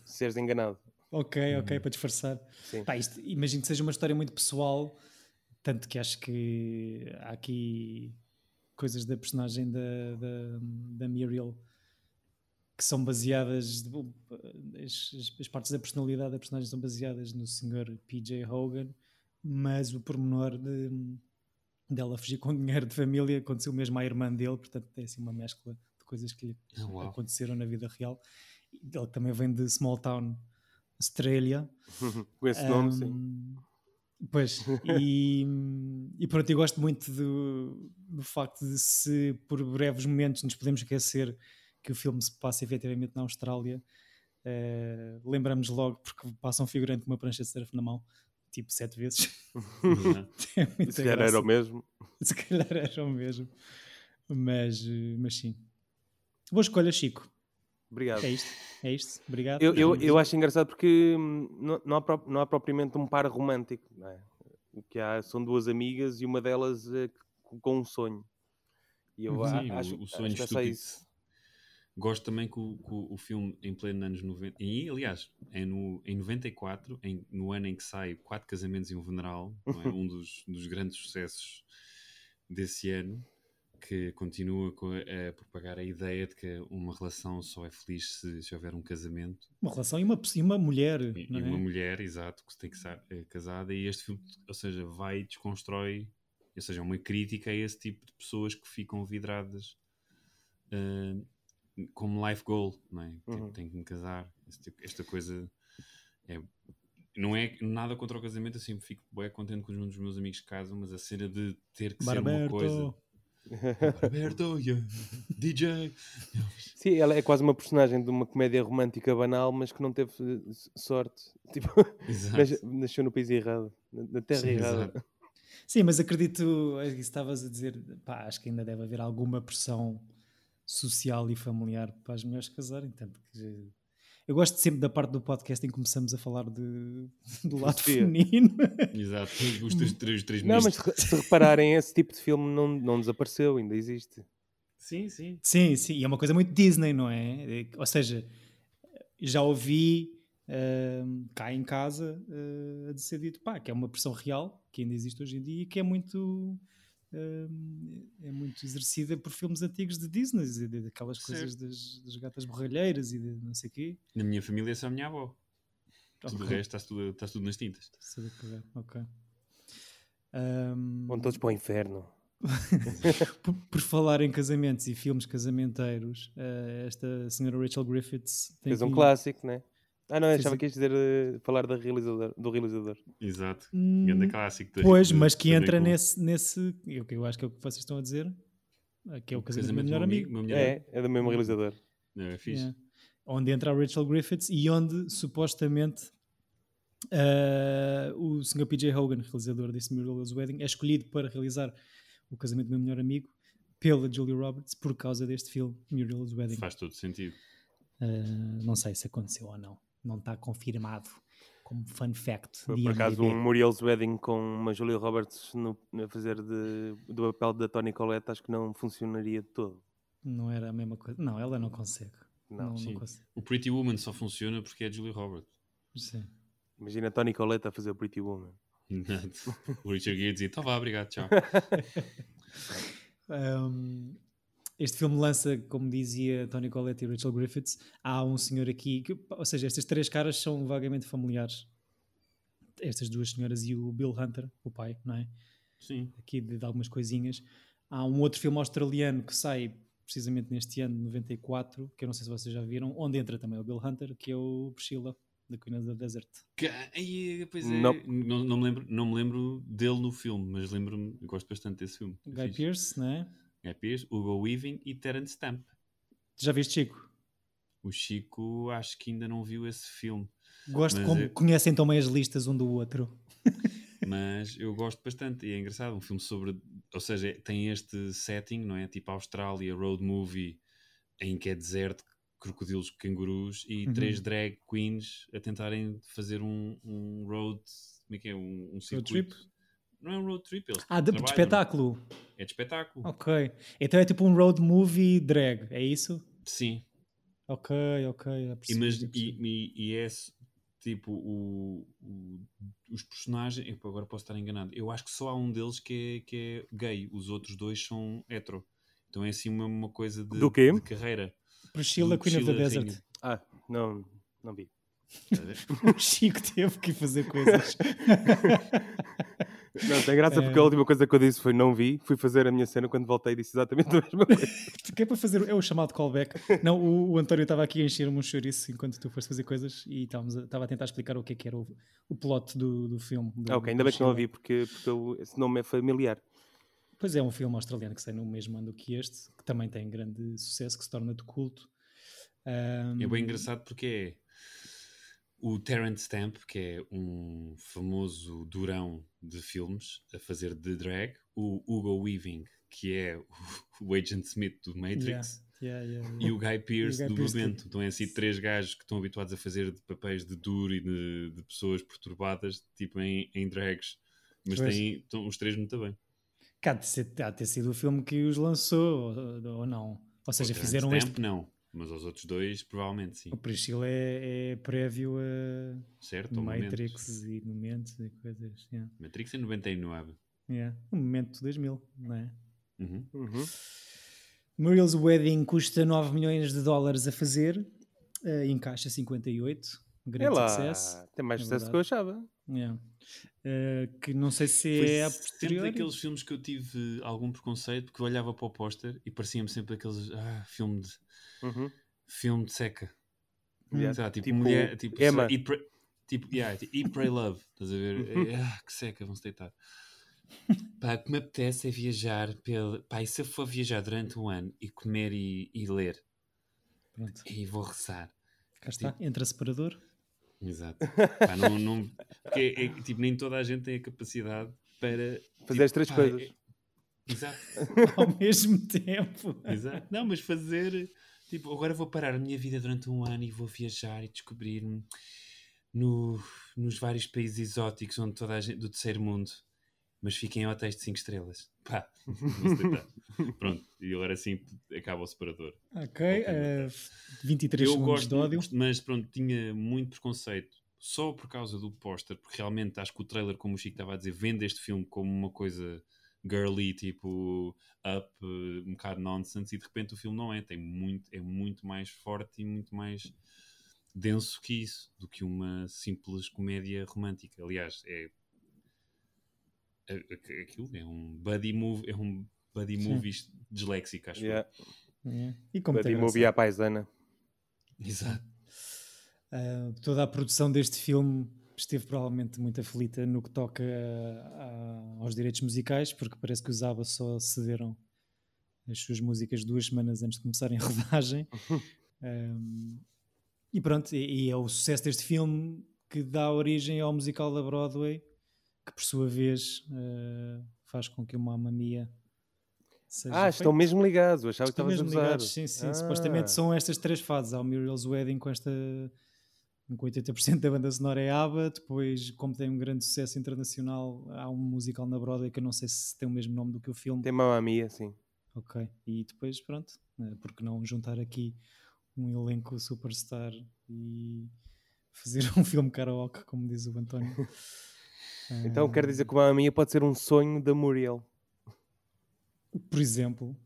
[SPEAKER 3] seres enganado.
[SPEAKER 1] Ok, ok, para disfarçar.
[SPEAKER 3] Sim.
[SPEAKER 1] Pá, isto, imagino que seja uma história muito pessoal, tanto que acho que há aqui coisas da personagem da, da, da Muriel que são baseadas, as, as- partes da personalidade da personagem são baseadas no Sr. P.J. Hogan, mas o pormenor de, dela fugir com dinheiro de família aconteceu mesmo à irmã dele, portanto é assim uma mescla de coisas que lhe
[SPEAKER 2] uau.
[SPEAKER 1] aconteceram na vida real. Ele também vem de Small Town, Australia.
[SPEAKER 3] com esse nome, sim.
[SPEAKER 1] Pois, e, e pronto, eu gosto muito do, do facto de se por breves momentos nos podemos esquecer que o filme se passa efetivamente na Austrália, eh, lembramos logo porque passa um figurante com uma prancha de surf na mão, tipo sete vezes. É
[SPEAKER 3] se calhar
[SPEAKER 1] graça.
[SPEAKER 3] era o mesmo.
[SPEAKER 1] Se calhar era o mesmo, mas, eh, mas sim. Boa escolha, Chico.
[SPEAKER 3] Obrigado.
[SPEAKER 1] É isto, é isto. Obrigado.
[SPEAKER 3] Eu, eu, eu acho engraçado porque hum, não, não, há, não há propriamente um par romântico. é? O que há são duas amigas e uma delas é com- um sonho. E eu
[SPEAKER 2] Sim, o-
[SPEAKER 3] acho,
[SPEAKER 2] o, sonho
[SPEAKER 3] acho que é isso.
[SPEAKER 2] Gosto também que o, que o- filme em pleno anos 90. E, aliás, é no, em 94, em, no ano em que sai Quatro Casamentos e um Funeral, não é? um dos, dos grandes sucessos desse ano, que continua co- a, propagar a ideia de que uma relação só é feliz se, se houver um casamento
[SPEAKER 1] Uma relação e uma, e uma mulher,
[SPEAKER 2] e,
[SPEAKER 1] não
[SPEAKER 2] e
[SPEAKER 1] é?
[SPEAKER 2] uma mulher, exato, que tem que estar eh, casada. E este filme, ou seja, vai e desconstrói, ou seja, é uma crítica a esse tipo de pessoas que ficam vidradas eh, como life goal, não é? Tipo,
[SPEAKER 3] Uhum.
[SPEAKER 2] tenho que me casar. Tipo- esta coisa é. Não é nada contra o casamento, assim, fico bem contente quando um dos meus amigos casam, mas a cena de ter que ser uma coisa. Yeah, DJ.
[SPEAKER 3] Sim, ela é quase uma personagem de uma comédia romântica banal, mas que não teve eh, sorte. Tipo, nasceu no país errado, na, terra
[SPEAKER 2] Sim,
[SPEAKER 3] errada.
[SPEAKER 2] exato.
[SPEAKER 1] Sim, mas acredito, é isso que estavas a dizer, pá, acho que ainda deve haver alguma pressão social e familiar para as mulheres casarem, tanto que eu gosto sempre da parte do podcast em que começamos a falar de, do lado
[SPEAKER 3] Filosofia.
[SPEAKER 1] feminino.
[SPEAKER 2] Exato. Os três, três, três
[SPEAKER 3] Não, mas se re- se repararem, esse tipo de filme não, não desapareceu, ainda existe.
[SPEAKER 2] Sim, sim.
[SPEAKER 1] Sim, sim, e é uma coisa muito Disney, não é? É, Ou seja, já ouvi ahm, cá em casa ah, a ser dito pá, que é uma pressão real que ainda existe hoje em dia e que é muito ahm, é muito exercida por filmes antigos de Disney, e de- daquelas coisas das, das gatas borralheiras e de não sei o quê.
[SPEAKER 2] Na minha família é só a minha avó. Tudo o resto está tudo, está tudo nas tintas.
[SPEAKER 1] Saber cagar, ok. Ahm,
[SPEAKER 3] Vão todos para o inferno.
[SPEAKER 1] por, por falar em casamentos e filmes casamenteiros, ah, esta senhora Rachel Griffiths tem
[SPEAKER 3] Fez um
[SPEAKER 1] vindo-
[SPEAKER 3] clássico, né? Ah, não, eu achava que ias dizer eh, falar da realizador, do realizador.
[SPEAKER 2] Exato.
[SPEAKER 1] Hum,
[SPEAKER 2] Grande clássico.
[SPEAKER 1] Pois, mas que entra nesse, nesse eu, que eu acho que é o que vocês estão a dizer, ah, que é o casamento do meu melhor
[SPEAKER 2] do
[SPEAKER 1] amigo,
[SPEAKER 2] melhor
[SPEAKER 3] É, é do mesmo realizador.
[SPEAKER 2] amigo. É fixe.
[SPEAKER 1] Yeah. onde entra a Rachel Griffiths e onde supostamente ah, o Sr. PJ Hogan, realizador desse Muriel's Wedding, é escolhido para realizar o casamento do meu melhor amigo pela Julia Roberts por causa deste filme, Muriel's Wedding.
[SPEAKER 2] Faz todo sentido.
[SPEAKER 1] Ah, não sei se aconteceu ou não, não está confirmado como fun fact.
[SPEAKER 3] Por,
[SPEAKER 1] de
[SPEAKER 3] por acaso, um Muriel's Wedding com uma Julia Roberts no, a fazer de, do papel da Toni Collette, acho que não funcionaria de todo.
[SPEAKER 1] Não era a mesma coisa. Não, ela não consegue.
[SPEAKER 3] Não,
[SPEAKER 1] não, não
[SPEAKER 2] sim.
[SPEAKER 1] consegue.
[SPEAKER 2] O Pretty Woman só funciona porque é Julie Roberts.
[SPEAKER 1] Sim.
[SPEAKER 3] Imagina a Toni Collette a fazer Pretty Woman.
[SPEAKER 2] O Richard Gere dizia: Então vá, obrigado, tchau.
[SPEAKER 1] Um, este filme lança, como dizia Tony Collette e Rachel Griffiths, há um senhor aqui, que, ou seja, estas três caras são vagamente familiares. Estas duas senhoras e o Bill Hunter, o pai, não é?
[SPEAKER 2] Sim.
[SPEAKER 1] Aqui de, de algumas coisinhas. Há um outro filme australiano que sai precisamente neste ano, de 94, que eu não sei se vocês já viram, onde entra também o Bill Hunter, que é o Priscilla, da Queen of the Desert.
[SPEAKER 2] Que- ai, pois é.
[SPEAKER 3] Nope.
[SPEAKER 2] Não, não, me lembro, não me lembro dele no filme, mas lembro-me, gosto bastante desse filme. É
[SPEAKER 1] Guy
[SPEAKER 2] fixe.
[SPEAKER 1] Pearce, não é?
[SPEAKER 2] Guy Pearce, Hugo Weaving e Terence Stamp.
[SPEAKER 1] Já viste Chico?
[SPEAKER 2] O Chico acho que ainda não viu esse filme,
[SPEAKER 1] Gosto como
[SPEAKER 2] eu-
[SPEAKER 1] conhecem também as listas um do outro.
[SPEAKER 2] mas eu gosto bastante e é engraçado. Um filme sobre, ou seja, tem este setting, não é? Tipo Austrália, road movie, em que é deserto, crocodilos, cangurus e
[SPEAKER 1] Uhum.
[SPEAKER 2] três drag queens a tentarem fazer um, um road, como é que é? Um, um circuito.
[SPEAKER 1] trip?
[SPEAKER 2] Não é um road trip, eles
[SPEAKER 1] Ah, de, de espetáculo.
[SPEAKER 2] É de espetáculo.
[SPEAKER 1] Ok. Então é tipo um road movie drag, é isso?
[SPEAKER 2] Sim.
[SPEAKER 1] Ok, ok.
[SPEAKER 2] E,
[SPEAKER 1] percebi,
[SPEAKER 2] mas,
[SPEAKER 1] já
[SPEAKER 2] e, e, e é tipo o, o- os personagens. epá, agora posso estar enganado. Eu acho que só há um deles que é, que é gay, os outros dois são hetero. Então é assim uma, uma coisa de,
[SPEAKER 3] Do quê?
[SPEAKER 2] de carreira.
[SPEAKER 1] Priscilla,
[SPEAKER 2] do
[SPEAKER 1] Queen of the Desert.
[SPEAKER 3] Ah, não, não vi.
[SPEAKER 1] O Chico teve que ir fazer coisas.
[SPEAKER 3] Não, tem graça porque a
[SPEAKER 1] É.
[SPEAKER 3] última coisa que eu disse foi não vi, fui fazer a minha cena quando voltei e disse exatamente a mesma coisa.
[SPEAKER 1] que é para fazer. É o chamado callback. Não, o, o António estava aqui a encher-me um chouriço enquanto tu foste fazer coisas e estávamos a- estava a tentar explicar o que é que era o, o plot do, do filme. do-
[SPEAKER 3] Ah, ok, ainda bem que não vi porque, porque eu- esse nome é familiar.
[SPEAKER 1] Pois é, um filme australiano que sai no mesmo ano que este, que também tem grande sucesso, que se torna de culto. Ahm,
[SPEAKER 2] É bem engraçado porque é o Terence Stamp, que é um famoso durão de filmes, a fazer de drag, o Hugo Weaving, que é o, Agent Smith do Matrix,
[SPEAKER 1] Yeah, yeah, yeah.
[SPEAKER 2] e o Guy Pearce
[SPEAKER 1] Guy
[SPEAKER 2] do
[SPEAKER 1] Pearce
[SPEAKER 2] Memento. Então é assim três gajos que estão habituados a fazer de papéis de duro e de, de pessoas perturbadas, tipo em, em drags. Mas têm, estão os três muito bem.
[SPEAKER 1] Cá há de ter sido o filme que os lançou, ou, ou não. Ou seja,
[SPEAKER 2] O
[SPEAKER 1] fizeram
[SPEAKER 2] Stamp,
[SPEAKER 1] este.
[SPEAKER 2] não. Mas aos outros dois, provavelmente sim.
[SPEAKER 1] O Priscilla é, é prévio a
[SPEAKER 2] Certo?
[SPEAKER 1] Matrix
[SPEAKER 2] momento.
[SPEAKER 1] e momentos e coisas. Yeah.
[SPEAKER 2] Matrix é 99.
[SPEAKER 1] Yeah. O momento de 2000, não é?
[SPEAKER 2] Uhum.
[SPEAKER 3] Uhum.
[SPEAKER 1] Muriel's Wedding custa 9 milhões de dólares a fazer, uh, encaixa 58,
[SPEAKER 3] É
[SPEAKER 1] grande
[SPEAKER 3] lá,
[SPEAKER 1] sucesso.
[SPEAKER 3] tem mais
[SPEAKER 1] é
[SPEAKER 3] sucesso do que eu achava.
[SPEAKER 1] Yeah. Uh, que não sei se
[SPEAKER 2] Foi
[SPEAKER 1] é a
[SPEAKER 2] sempre
[SPEAKER 1] posteriori.
[SPEAKER 2] daqueles filmes que eu tive algum preconceito porque eu olhava para o póster e parecia-me sempre aqueles ah, filme de
[SPEAKER 3] Uhum.
[SPEAKER 2] filme de seca.
[SPEAKER 3] Yeah.
[SPEAKER 2] Sei lá, tipo,
[SPEAKER 3] Tipo
[SPEAKER 2] mulher, tipo,
[SPEAKER 3] Emma.
[SPEAKER 2] Pray- tipo, yeah, tipo, Eat, Pray, Love, estás a ver?
[SPEAKER 3] Uhum.
[SPEAKER 2] Ah, que seca, vão-se deitar. Pá, o que me apetece é viajar pela... Pá, e se eu for viajar durante um ano e comer e, e ler,
[SPEAKER 1] Pronto,
[SPEAKER 2] e vou rezar.
[SPEAKER 1] cá está, entra separador.
[SPEAKER 2] Exato. Pá, não, não, porque é, é, tipo, nem toda a gente tem a capacidade para...
[SPEAKER 3] Fazer
[SPEAKER 2] tipo,
[SPEAKER 3] as três
[SPEAKER 2] pá,
[SPEAKER 3] coisas.
[SPEAKER 2] é- Exato.
[SPEAKER 1] ao mesmo tempo.
[SPEAKER 2] Exato. Não, mas fazer tipo, agora vou parar a minha vida durante um ano e vou viajar e descobrir-me no, nos vários países exóticos onde toda a gente do terceiro mundo, mas fiquem em hotéis de 5 estrelas. Pá. Pronto, e agora sim acaba o separador.
[SPEAKER 1] Ok, uh, 23
[SPEAKER 2] Eu
[SPEAKER 1] segundos
[SPEAKER 2] gosto,
[SPEAKER 1] de ódio.
[SPEAKER 2] mas pronto, tinha muito preconceito só por causa do póster, porque realmente acho que o trailer, como o Chico estava a dizer, vende este filme como uma coisa girly, tipo up, eh, um bocado nonsense, e de repente o filme não é, tem muito, é muito mais forte e muito mais denso que isso, do que uma simples comédia romântica. Aliás, é- aquilo é um buddy movie, é um buddy movie disléxico, acho.
[SPEAKER 3] Yeah.
[SPEAKER 1] Yeah. E como
[SPEAKER 3] Buddy
[SPEAKER 1] tem
[SPEAKER 3] movie à paisana.
[SPEAKER 2] Exato.
[SPEAKER 1] Uh, toda a produção deste filme esteve provavelmente muito aflita no que toca a- a- aos direitos musicais, porque parece que os ABBA só cederam as suas músicas duas semanas antes de começarem a rodagem. Um, e pronto, e, e é o sucesso deste filme que dá origem ao musical da Broadway, que por sua vez uh, faz com que o Mamma Mia seja
[SPEAKER 3] Ah, estão
[SPEAKER 1] feito.
[SPEAKER 3] mesmo ligados. Eu achava
[SPEAKER 1] Estão
[SPEAKER 3] que
[SPEAKER 1] mesmo ligados, sim, sim.
[SPEAKER 3] Ah.
[SPEAKER 1] Supostamente são estas três fases. Há o Muriel's Wedding com esta com 80% da banda sonora é ABBA, depois, como tem um grande sucesso internacional, há um musical na Broadway que eu não sei se tem o mesmo nome do que o filme.
[SPEAKER 3] Tem Mamma Mia, sim.
[SPEAKER 1] Ok. E depois, pronto, eh, porque não juntar aqui um elenco superstar e fazer um filme karaoke, como diz o António.
[SPEAKER 3] Então quer dizer que o Mamma Mia pode ser um sonho da Muriel.
[SPEAKER 1] Por exemplo,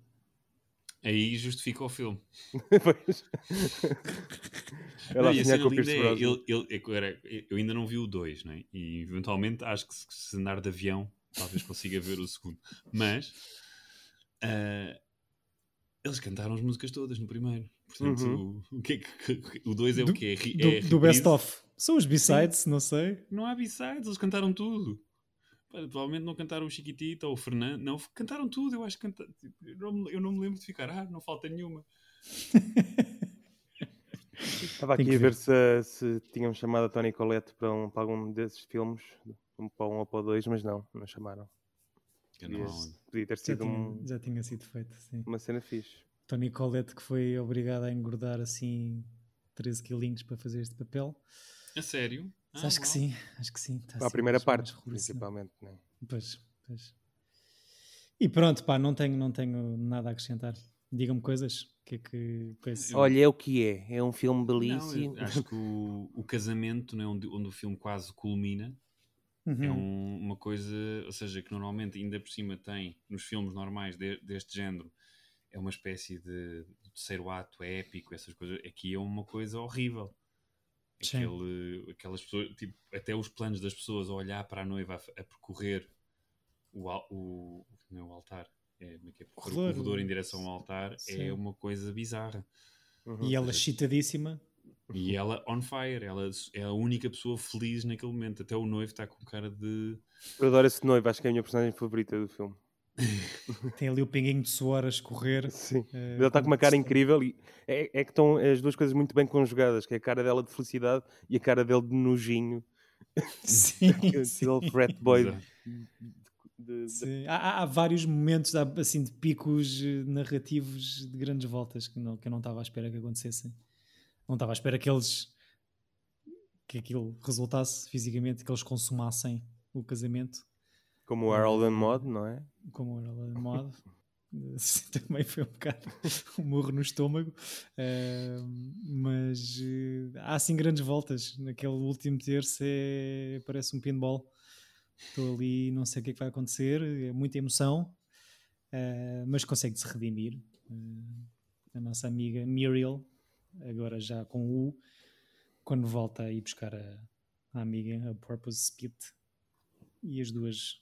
[SPEAKER 2] Aí justifica o filme.
[SPEAKER 3] Pois. Ela
[SPEAKER 2] Não, a
[SPEAKER 3] sonhar
[SPEAKER 2] cena
[SPEAKER 3] com Pierce
[SPEAKER 2] é, ele, ele, era- eu ainda não vi o 2, né? e eventualmente acho que se, se andar de avião talvez consiga ver o segundo. Mas ah, eles cantaram as músicas todas no primeiro. Portanto,
[SPEAKER 3] Uhum.
[SPEAKER 2] o, o, que é o 2 é
[SPEAKER 1] do,
[SPEAKER 2] o quê? É
[SPEAKER 1] do,
[SPEAKER 2] é
[SPEAKER 1] do Best? Of. São os B-sides, não sei.
[SPEAKER 2] Não há B-sides, eles cantaram tudo. Pá, Provavelmente não cantaram o Chiquitita ou o Fernando, não, cantaram tudo. Eu acho que canta... eu, não, me- eu não me lembro de ficar, ah, não falta nenhuma.
[SPEAKER 3] Estava aqui a ver
[SPEAKER 1] ver.
[SPEAKER 3] se, se tínhamos chamado a Tony Colette para, um, para algum desses filmes, um para um ou para o dois, mas não, não chamaram. Podia, podia ter
[SPEAKER 1] Já
[SPEAKER 3] sido
[SPEAKER 1] tinha,
[SPEAKER 3] um-
[SPEAKER 1] já tinha sido feito, sim.
[SPEAKER 3] uma cena fixe.
[SPEAKER 1] Tony Collette que foi obrigada a engordar assim 13 quilinhos para fazer este papel.
[SPEAKER 2] A sério? Ah,
[SPEAKER 1] acho que sim, acho que sim. Tá
[SPEAKER 3] Para a
[SPEAKER 1] assim
[SPEAKER 3] primeira parte, principalmente. Né?
[SPEAKER 1] Pois, pois. E pronto, pá, não tenho, não tenho nada a acrescentar. Digam-me coisas. Que é que. coisa-
[SPEAKER 3] Olha, é o que é. É um filme
[SPEAKER 2] Não,
[SPEAKER 3] belíssimo.
[SPEAKER 2] eu acho que o, o casamento, né, onde, onde o filme quase culmina,
[SPEAKER 1] Uhum.
[SPEAKER 2] é um- uma coisa, ou seja, que normalmente ainda por cima tem nos filmes normais de- deste género, é uma espécie de, de terceiro ato épico, essas coisas. Aqui é uma coisa horrível. Aquele, aquelas pessoas, tipo, até os planos das pessoas a olhar para a noiva a, a percorrer o, o, não é o altar, é, é que é? Percorrer
[SPEAKER 1] Corredor.
[SPEAKER 2] o corredor em direção ao altar
[SPEAKER 1] Sim.
[SPEAKER 2] é uma coisa bizarra.
[SPEAKER 3] Uhum.
[SPEAKER 1] E ela chitadíssima.
[SPEAKER 2] E ela on fire, ela é a única pessoa feliz naquele momento. Até o noivo está com cara de.
[SPEAKER 3] Eu adoro esse noivo, acho que é a minha personagem favorita do filme.
[SPEAKER 1] Tem ali o pinguinho de suor a escorrer.
[SPEAKER 3] Sim.
[SPEAKER 1] eh,
[SPEAKER 3] Ele está com uma cara incrível e é, é que estão as duas coisas muito bem conjugadas, que é a cara dela de felicidade e a cara dele de nojinho.
[SPEAKER 1] Sim,
[SPEAKER 3] Aquele frat boy.
[SPEAKER 2] Exato.
[SPEAKER 3] de- de-
[SPEAKER 1] Sim. Há, há- vários momentos há, assim, de picos eh, narrativos de grandes voltas que, não, que eu não estava à espera que acontecessem. Não estava à espera que eles que aquilo resultasse fisicamente, que eles consumassem o casamento
[SPEAKER 3] como o Harold and Mod, não é?
[SPEAKER 1] como era lá de moda. Também foi um bocado um morro no estômago, Eh, mas eh, há assim grandes voltas. Naquele último terço é, parece um pinball. Estou ali, não sei o que é que vai acontecer, é muita emoção. uh, mas consegue se redimir. Uh, a nossa amiga Muriel, agora já com U, quando volta a ir buscar a, a amiga, a Purpose Spit, e as duas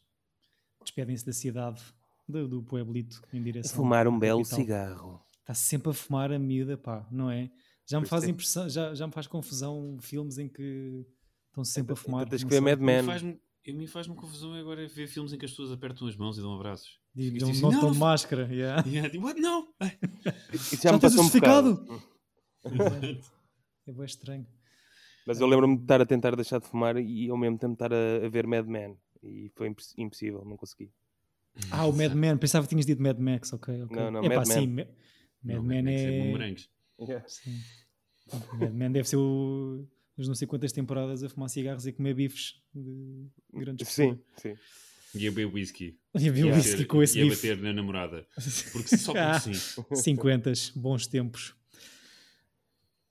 [SPEAKER 1] despedem-se da cidade, do, do pueblito, em direção.
[SPEAKER 3] A fumar um belo cigarro.
[SPEAKER 1] Está sempre a fumar a miúda, pá, não é? Já me faz impressão, já, já me faz confusão filmes em que estão sempre a fumar.
[SPEAKER 3] Tens que ver Mad Men.
[SPEAKER 2] Faz-me me faz-me confusão agora ver filmes em que as pessoas apertam as mãos e dão abraços.
[SPEAKER 1] E não, assim, não, não máscara. Yeah.
[SPEAKER 2] Yeah, what? Não!
[SPEAKER 3] Isso já, já me passou um bocado.
[SPEAKER 1] é bem estranho.
[SPEAKER 3] Mas eu lembro-me de estar a tentar deixar de fumar e ao mesmo tempo estar a, a ver Mad Men. E foi impossível, não consegui.
[SPEAKER 1] Ah, o Mad Men, pensava que tinhas dito Mad Max, ok. okay.
[SPEAKER 3] Não, não, Epá, Mad Men. Sim,
[SPEAKER 1] Mad não, Men é.
[SPEAKER 2] é
[SPEAKER 1] yeah. Mad Men deve ser o mas não sei quantas temporadas a fumar cigarros e comer bifes de grandes
[SPEAKER 3] Sim, sim.
[SPEAKER 2] E a beber whisky.
[SPEAKER 1] E a beber whisky com esse
[SPEAKER 2] E a
[SPEAKER 1] bater
[SPEAKER 2] na namorada. Porque só porque ah, sim.
[SPEAKER 1] 50, bons tempos.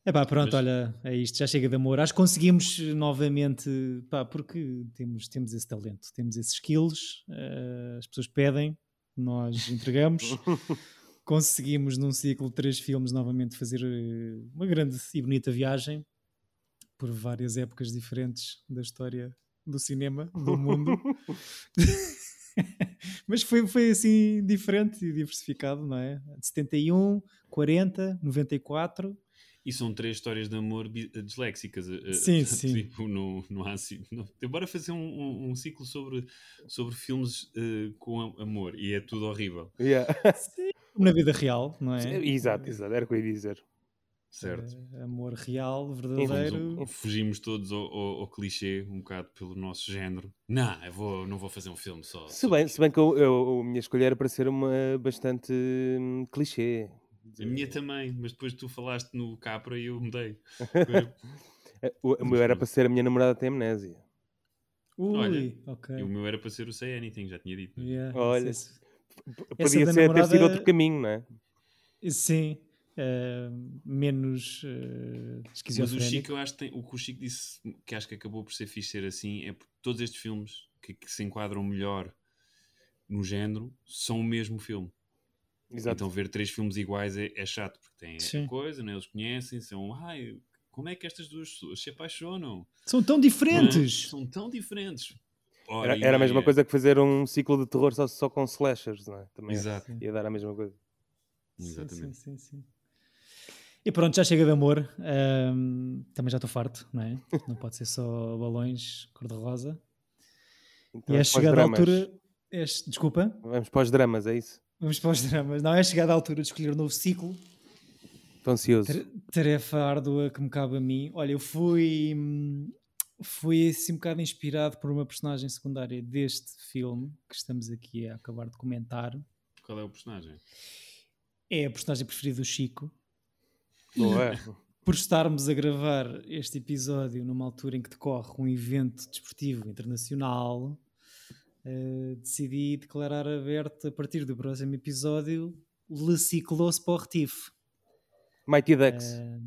[SPEAKER 1] Epá, pronto, Mas... olha, é isto, já chega de amor. Acho que conseguimos novamente, pá, porque temos, temos esse talento, temos esses skills, uh, as pessoas pedem, nós entregamos. conseguimos num ciclo de três filmes novamente fazer eh, uma grande e bonita viagem por várias épocas diferentes da história do cinema, do mundo. Mas foi, foi assim diferente e diversificado, não é? De 71, 40, 94.
[SPEAKER 2] E são três histórias de amor disléxicas. Eh, eh,
[SPEAKER 1] sim, sim.
[SPEAKER 2] Tipo, no, no, no, embora fazer um, um, um, ciclo sobre, sobre filmes uh, com amor e é tudo horrível.
[SPEAKER 3] Yeah.
[SPEAKER 1] Sim, na vida real, não é? Sim,
[SPEAKER 3] exato, exato. Era o que eu ia dizer.
[SPEAKER 2] Certo.
[SPEAKER 1] Uh, amor real, verdadeiro.
[SPEAKER 2] fugimos todos ao, ao, ao, clichê um bocado pelo nosso género. Não, eu vou, não vou fazer um filme só.
[SPEAKER 3] Se bem, se bem que eu, eu, a minha escolha era para ser uma bastante hum, clichê.
[SPEAKER 2] A minha também, mas depois tu falaste no Capra e eu mudei.
[SPEAKER 3] o, o meu era para ser a minha namorada tem amnésia.
[SPEAKER 1] Ui, Olha, ok.
[SPEAKER 2] o meu era para ser o Say Anything, já tinha dito.
[SPEAKER 1] Yeah,
[SPEAKER 3] Olha, podia ser, namorada... ter sido outro caminho, não é?
[SPEAKER 1] Sim, uh, menos uh.
[SPEAKER 2] Mas o Chico, eu acho que tem, o que o Chico disse, que acho que acabou por ser fixe ser assim, é porque todos estes filmes que, que se enquadram melhor no género são o mesmo filme. Exato. Então ver três filmes iguais é, é chato, porque tem Sim. coisa, né? eles conhecem, são, ai, como é que estas duas pessoas se apaixonam?
[SPEAKER 1] São tão diferentes!
[SPEAKER 2] são tão diferentes.
[SPEAKER 3] Ora, era, era a mesma é. coisa que fazer um ciclo de terror só, só com slashers, não é? Também
[SPEAKER 2] Exato.
[SPEAKER 3] ia dar a mesma coisa.
[SPEAKER 2] Exatamente.
[SPEAKER 1] Sim, sim, sim. E pronto, já chega de amor. Um, também já estou farto, não é? Não pode ser só balões cor-de-rosa. Então, e é chegada a altura. É, desculpa?
[SPEAKER 3] Vamos para os dramas, é isso?
[SPEAKER 1] Vamos para os dramas. Não, é chegada a altura de escolher um novo ciclo.
[SPEAKER 3] Estou ansioso.
[SPEAKER 1] Tarefa árdua que me cabe a mim. Olha, eu fui. Fui assim um bocado inspirado por uma personagem secundária deste filme que estamos aqui a acabar de comentar.
[SPEAKER 2] Qual é o personagem?
[SPEAKER 1] É a personagem preferida do Chico,
[SPEAKER 3] não é?
[SPEAKER 1] Por estarmos a gravar este episódio numa altura em que decorre um evento desportivo internacional, uh, decidi declarar aberto a partir do próximo episódio Le Ciclo Sportif.
[SPEAKER 3] Mighty Ducks.
[SPEAKER 1] Uh,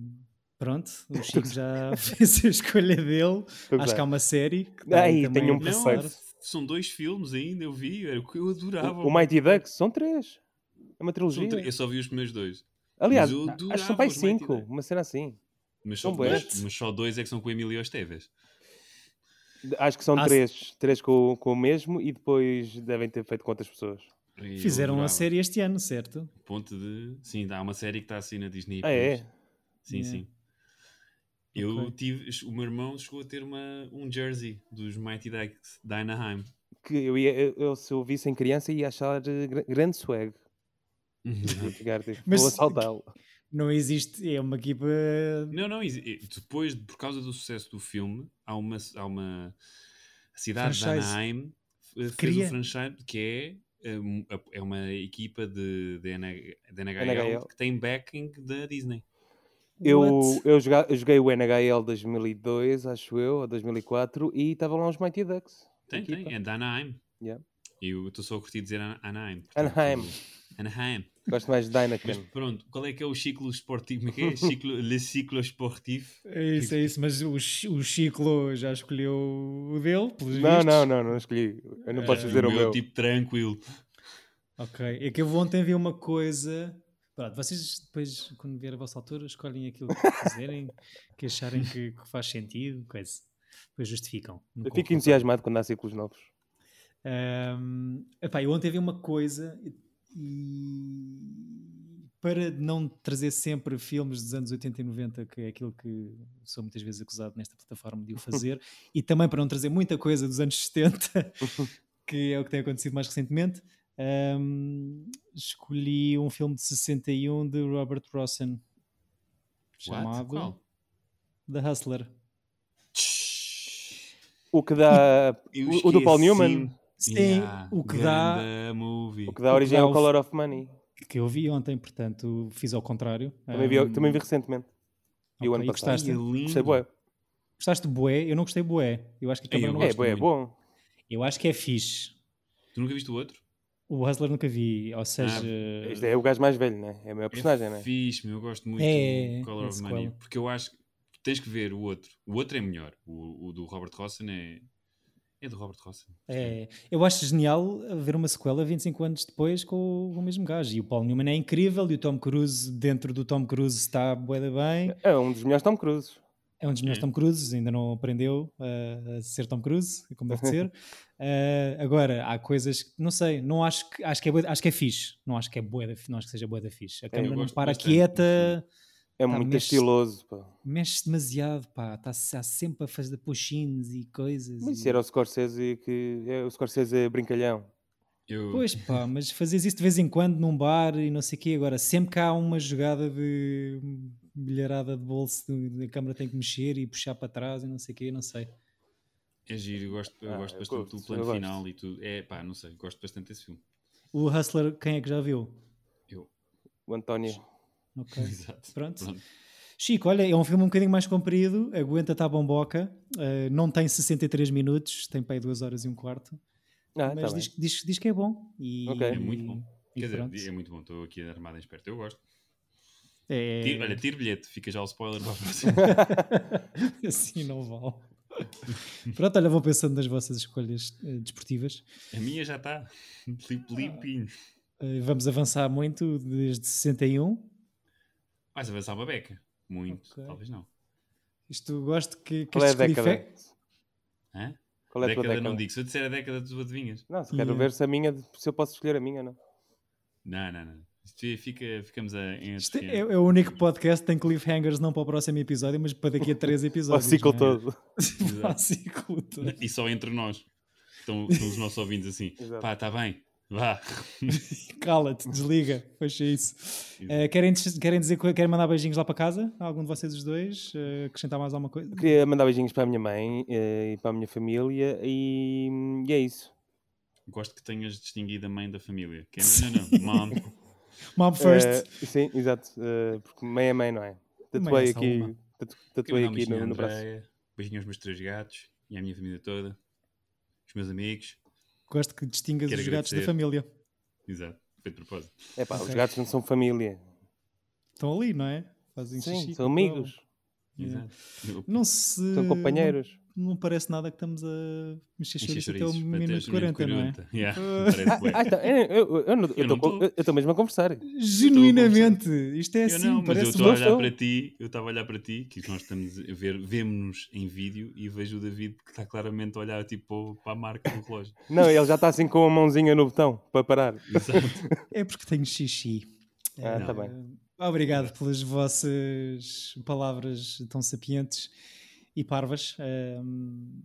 [SPEAKER 1] pronto, o Chico já fez a escolha dele. Acho é. que há uma série.
[SPEAKER 3] Que Ai, tenho um perfeito.
[SPEAKER 2] São dois filmes ainda, eu vi, era o que eu adorava.
[SPEAKER 3] O, o Mighty Ducks são três. É uma trilogia.
[SPEAKER 2] Eu só vi os primeiros dois.
[SPEAKER 3] Aliás, acho que são pai 5, uma cena assim.
[SPEAKER 2] Mas só, mas, mas só dois é que são com o Emílio Esteves.
[SPEAKER 3] Acho que são ah, três. Três com, com o mesmo e depois devem ter feito com outras pessoas.
[SPEAKER 1] Fizeram uma série este ano, certo?
[SPEAKER 2] Ponto de. Sim, há uma série que está assim na Disney.
[SPEAKER 3] Ah, é?
[SPEAKER 2] Sim, yeah. sim. Eu okay. tive. O meu irmão chegou a ter uma, um jersey dos Mighty Ducks Anaheim.
[SPEAKER 3] Que eu, ia, eu, eu, se eu visse em criança, ia achar grande swag. Tipo, Mas, vou assaltá-lo.
[SPEAKER 1] Não existe, é uma equipa.
[SPEAKER 2] Não, não, depois, por causa do sucesso do filme, há uma, há uma cidade franchise. de Anaheim fez Cria. um franchise que é, é uma equipa de, de, de NHL, NHL, que tem backing da Disney.
[SPEAKER 3] Eu, eu, joguei, eu joguei o NHL 2002, acho eu, ou 2004, e estavam lá os Mighty Ducks.
[SPEAKER 2] Tem, tem, é da Anaheim.
[SPEAKER 3] Yeah.
[SPEAKER 2] E eu estou só a curtir dizer Anaheim.
[SPEAKER 3] Portanto, Anaheim.
[SPEAKER 2] Anaheim.
[SPEAKER 3] Gosto mais de Dynacan.
[SPEAKER 2] Mas pronto, qual é que é o ciclo esportivo? Como é que é? Ciclo, le ciclo esportivo?
[SPEAKER 1] É isso, é isso. Mas o, o ciclo já escolheu o dele,
[SPEAKER 3] pelos Não, vistos. não, não, não escolhi. Eu não é, posso dizer o, o meu.
[SPEAKER 2] tipo tranquilo.
[SPEAKER 1] Ok, é que eu ontem vi uma coisa. Pronto, vocês depois, quando vier a vossa altura, escolhem aquilo que quiserem, que acharem que, que faz sentido, coisa. Depois justificam.
[SPEAKER 3] Eu fico entusiasmado quando há ciclos novos.
[SPEAKER 1] Ahm, epá, eu ontem vi uma coisa e para não trazer sempre filmes dos anos 80 e 90, que é aquilo que sou muitas vezes acusado nesta plataforma de o fazer, e também para não trazer muita coisa dos anos 70, que é o que tem acontecido mais recentemente, ahm, escolhi um filme de 61 de Robert Rossen
[SPEAKER 2] What?
[SPEAKER 1] chamado
[SPEAKER 2] Qual?
[SPEAKER 1] The Hustler.
[SPEAKER 3] O que dá. O, o do Paul. Newman,
[SPEAKER 1] Sim,
[SPEAKER 2] Yeah,
[SPEAKER 1] o que dá
[SPEAKER 2] movie.
[SPEAKER 3] o que dá
[SPEAKER 1] O
[SPEAKER 3] origem ao
[SPEAKER 1] o-
[SPEAKER 3] Color of Money.
[SPEAKER 1] que eu vi ontem, portanto fiz ao contrário.
[SPEAKER 3] Também vi,
[SPEAKER 1] Ahm,
[SPEAKER 3] também vi recentemente. E o ano passado.
[SPEAKER 1] gostaste?
[SPEAKER 2] É.
[SPEAKER 3] Gostei bué.
[SPEAKER 1] Gostaste de bué? Eu não gostei de bué. Eu acho que a
[SPEAKER 2] Ei,
[SPEAKER 1] câmara
[SPEAKER 2] eu
[SPEAKER 1] não
[SPEAKER 3] É, bué, é bom.
[SPEAKER 1] Eu acho que é fixe.
[SPEAKER 2] Tu nunca viste o outro?
[SPEAKER 1] O Hustler nunca vi, ou seja...
[SPEAKER 3] Este é o gajo mais velho, né? É a maior personagem,
[SPEAKER 2] é
[SPEAKER 3] né?
[SPEAKER 2] fixe, meu, eu gosto muito
[SPEAKER 1] É,
[SPEAKER 2] do Color
[SPEAKER 1] é
[SPEAKER 2] of. Money. Porque eu acho que tens que ver o outro. O outro é melhor. O, o do Robert Rossen é. É do Robert Rossen.
[SPEAKER 1] é, eu acho genial ver uma sequela 25 anos depois com o, com o mesmo gajo. E o Paul Newman é incrível e o Tom Cruise, dentro do Tom Cruise, está bué da bem.
[SPEAKER 3] É um dos melhores Tom Cruise.
[SPEAKER 1] É um dos melhores
[SPEAKER 2] É.
[SPEAKER 1] Tom Cruise, ainda não aprendeu uh, a ser Tom Cruise, como deve ser. Uh, agora, há coisas que, não sei, não acho que, acho que é, bué- acho que é fixe. Não acho que é bué não acho que seja bué da fixe. A
[SPEAKER 2] eu
[SPEAKER 1] câmera não
[SPEAKER 2] gosto
[SPEAKER 1] para
[SPEAKER 2] bastante
[SPEAKER 1] quieta,
[SPEAKER 3] É
[SPEAKER 1] Tá,
[SPEAKER 3] muito
[SPEAKER 1] mexe-
[SPEAKER 3] estiloso, pá.
[SPEAKER 1] mexe demasiado, pá. Está tá sempre a fazer push-ins e coisas.
[SPEAKER 3] Mas
[SPEAKER 1] e-
[SPEAKER 3] isso era o Scorsese que... É, o Scorsese é brincalhão.
[SPEAKER 2] Eu,
[SPEAKER 1] Pois pá, mas fazes isso de vez em quando num bar e não sei o quê. Agora, sempre que há uma jogada de bilharada de bolso, a câmera tem que mexer e puxar para trás e não sei o quê, não sei.
[SPEAKER 2] é giro, eu gosto, eu
[SPEAKER 3] Ah,
[SPEAKER 2] gosto
[SPEAKER 3] eu
[SPEAKER 2] bastante
[SPEAKER 3] gosto,
[SPEAKER 2] do plano
[SPEAKER 3] gosto.
[SPEAKER 2] final e tudo. É pá, não sei, gosto bastante desse filme.
[SPEAKER 1] O Hustler, quem é que já viu?
[SPEAKER 2] Eu.
[SPEAKER 3] O António.
[SPEAKER 1] Ok.
[SPEAKER 2] Exato.
[SPEAKER 1] Pronto.
[SPEAKER 2] Pronto.
[SPEAKER 1] Chico, olha, é um filme um bocadinho mais comprido, aguenta tá bomboca, eh, não tem 63 minutos, tem para aí 2 horas e um quarto,
[SPEAKER 3] Ah,
[SPEAKER 1] mas
[SPEAKER 3] tá
[SPEAKER 1] diz, diz, diz que é bom. E,
[SPEAKER 3] Ok.
[SPEAKER 2] É muito bom.
[SPEAKER 1] e
[SPEAKER 2] Quer dizer,
[SPEAKER 1] pronto.
[SPEAKER 2] é muito bom, estou aqui armado em esperto. Eu gosto.
[SPEAKER 1] É...
[SPEAKER 2] Tira- olha, tira bilhete, fica já o spoiler para a próxima.
[SPEAKER 1] assim não vale. Pronto, olha, vou pensando nas vossas escolhas eh, desportivas.
[SPEAKER 2] A minha já está. Limp- Limpinho.
[SPEAKER 1] Eh, vamos avançar muito desde 61.
[SPEAKER 2] Vais avançar uma beca. Muito,
[SPEAKER 1] Ok.
[SPEAKER 2] talvez não.
[SPEAKER 1] Isto gosto que, que
[SPEAKER 3] Qual é a década?
[SPEAKER 2] Hã?
[SPEAKER 3] Qual é a tua
[SPEAKER 2] década,
[SPEAKER 3] década?
[SPEAKER 2] não digo. Se eu disser a década, tu adivinhas.
[SPEAKER 3] Não, se quero
[SPEAKER 1] Yeah.
[SPEAKER 3] ver se a minha, se eu posso escolher a minha, não.
[SPEAKER 2] Não, não, não. Isto fica, ficamos a, em
[SPEAKER 1] Isto é, é o único podcast que tem cliffhangers não para o próximo episódio, mas para daqui a três
[SPEAKER 3] O
[SPEAKER 1] episódios.
[SPEAKER 3] ciclo
[SPEAKER 1] não é?
[SPEAKER 3] todo.
[SPEAKER 1] Para o ciclo todo.
[SPEAKER 2] E só entre nós. Estão, estão os nossos ouvintes assim.
[SPEAKER 3] Exato.
[SPEAKER 2] Pá, está bem. Vá.
[SPEAKER 1] Cala-te, desliga, fecha isso. Eh, querem, querem dizer que querem mandar beijinhos lá para casa? Algum de vocês os dois? Eh, acrescentar mais alguma coisa?
[SPEAKER 3] Queria mandar beijinhos para a minha mãe eh, e para a minha família e, e é isso.
[SPEAKER 2] Gosto que tenhas distinguido a mãe da família. Que é, não, não, mom.
[SPEAKER 1] Mom first.
[SPEAKER 3] Sim, exato. porque mãe é mãe, não é? Tatuei
[SPEAKER 1] é só
[SPEAKER 3] aqui, tatu- tatuei aqui no, no braço.
[SPEAKER 2] Beijinho aos meus três gatos e à minha família toda. Os meus amigos.
[SPEAKER 1] Gosto que distingas
[SPEAKER 2] Quero
[SPEAKER 1] os gatos da
[SPEAKER 2] agradecer.
[SPEAKER 1] família.
[SPEAKER 2] Exato. Foi de propósito.
[SPEAKER 3] É pá, os
[SPEAKER 1] Ok.
[SPEAKER 3] gatos não são família.
[SPEAKER 1] Estão ali, não é? Fazem
[SPEAKER 3] Sim,
[SPEAKER 1] xixi
[SPEAKER 3] são amigos.
[SPEAKER 2] Exato.
[SPEAKER 1] Não se.
[SPEAKER 3] São companheiros.
[SPEAKER 1] Não, parece nada que estamos a mexer chouriço até o
[SPEAKER 2] chouriços, até
[SPEAKER 1] minuto
[SPEAKER 2] os
[SPEAKER 1] 40, não é?
[SPEAKER 2] 40. Yeah,
[SPEAKER 1] Ah.
[SPEAKER 2] parece bué.
[SPEAKER 3] Ah, então, eu estou mesmo a conversar.
[SPEAKER 1] Genuinamente, isto é
[SPEAKER 2] Eu
[SPEAKER 1] assim,
[SPEAKER 2] não, mas eu
[SPEAKER 1] parece
[SPEAKER 2] estou a olhar para ti, eu estava a olhar para ti, que nós estamos a ver, vemos-nos em vídeo e vejo o David que está claramente a olhar tipo para a marca do relógio.
[SPEAKER 3] Não, ele já está assim com a mãozinha no botão para parar.
[SPEAKER 2] Exato.
[SPEAKER 1] É porque tenho xixi.
[SPEAKER 3] Ah,
[SPEAKER 1] Eh,
[SPEAKER 3] tá bem.
[SPEAKER 1] Obrigado pelas vossas palavras tão sapientes e parvas. Eh,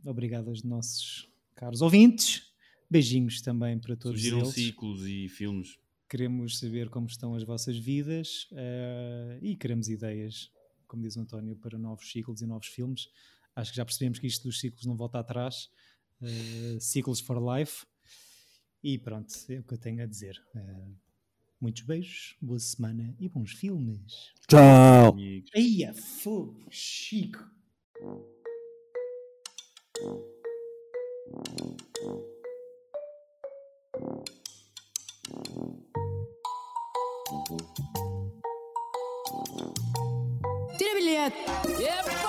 [SPEAKER 1] obrigado aos nossos caros ouvintes. Beijinhos também para todos
[SPEAKER 2] Surgiram
[SPEAKER 1] eles.
[SPEAKER 2] ciclos e filmes.
[SPEAKER 1] Queremos saber como estão as vossas vidas eh, e queremos ideias, como diz o António, para novos ciclos e novos filmes. Acho que já percebemos que isto dos ciclos não volta atrás. Eh, ciclos for life. E pronto, é o que eu tenho a dizer. Eh, muitos beijos, boa semana e bons filmes.
[SPEAKER 3] Tchau.
[SPEAKER 1] Eia, fogo, Chico.
[SPEAKER 4] Tira bilhete. Epa!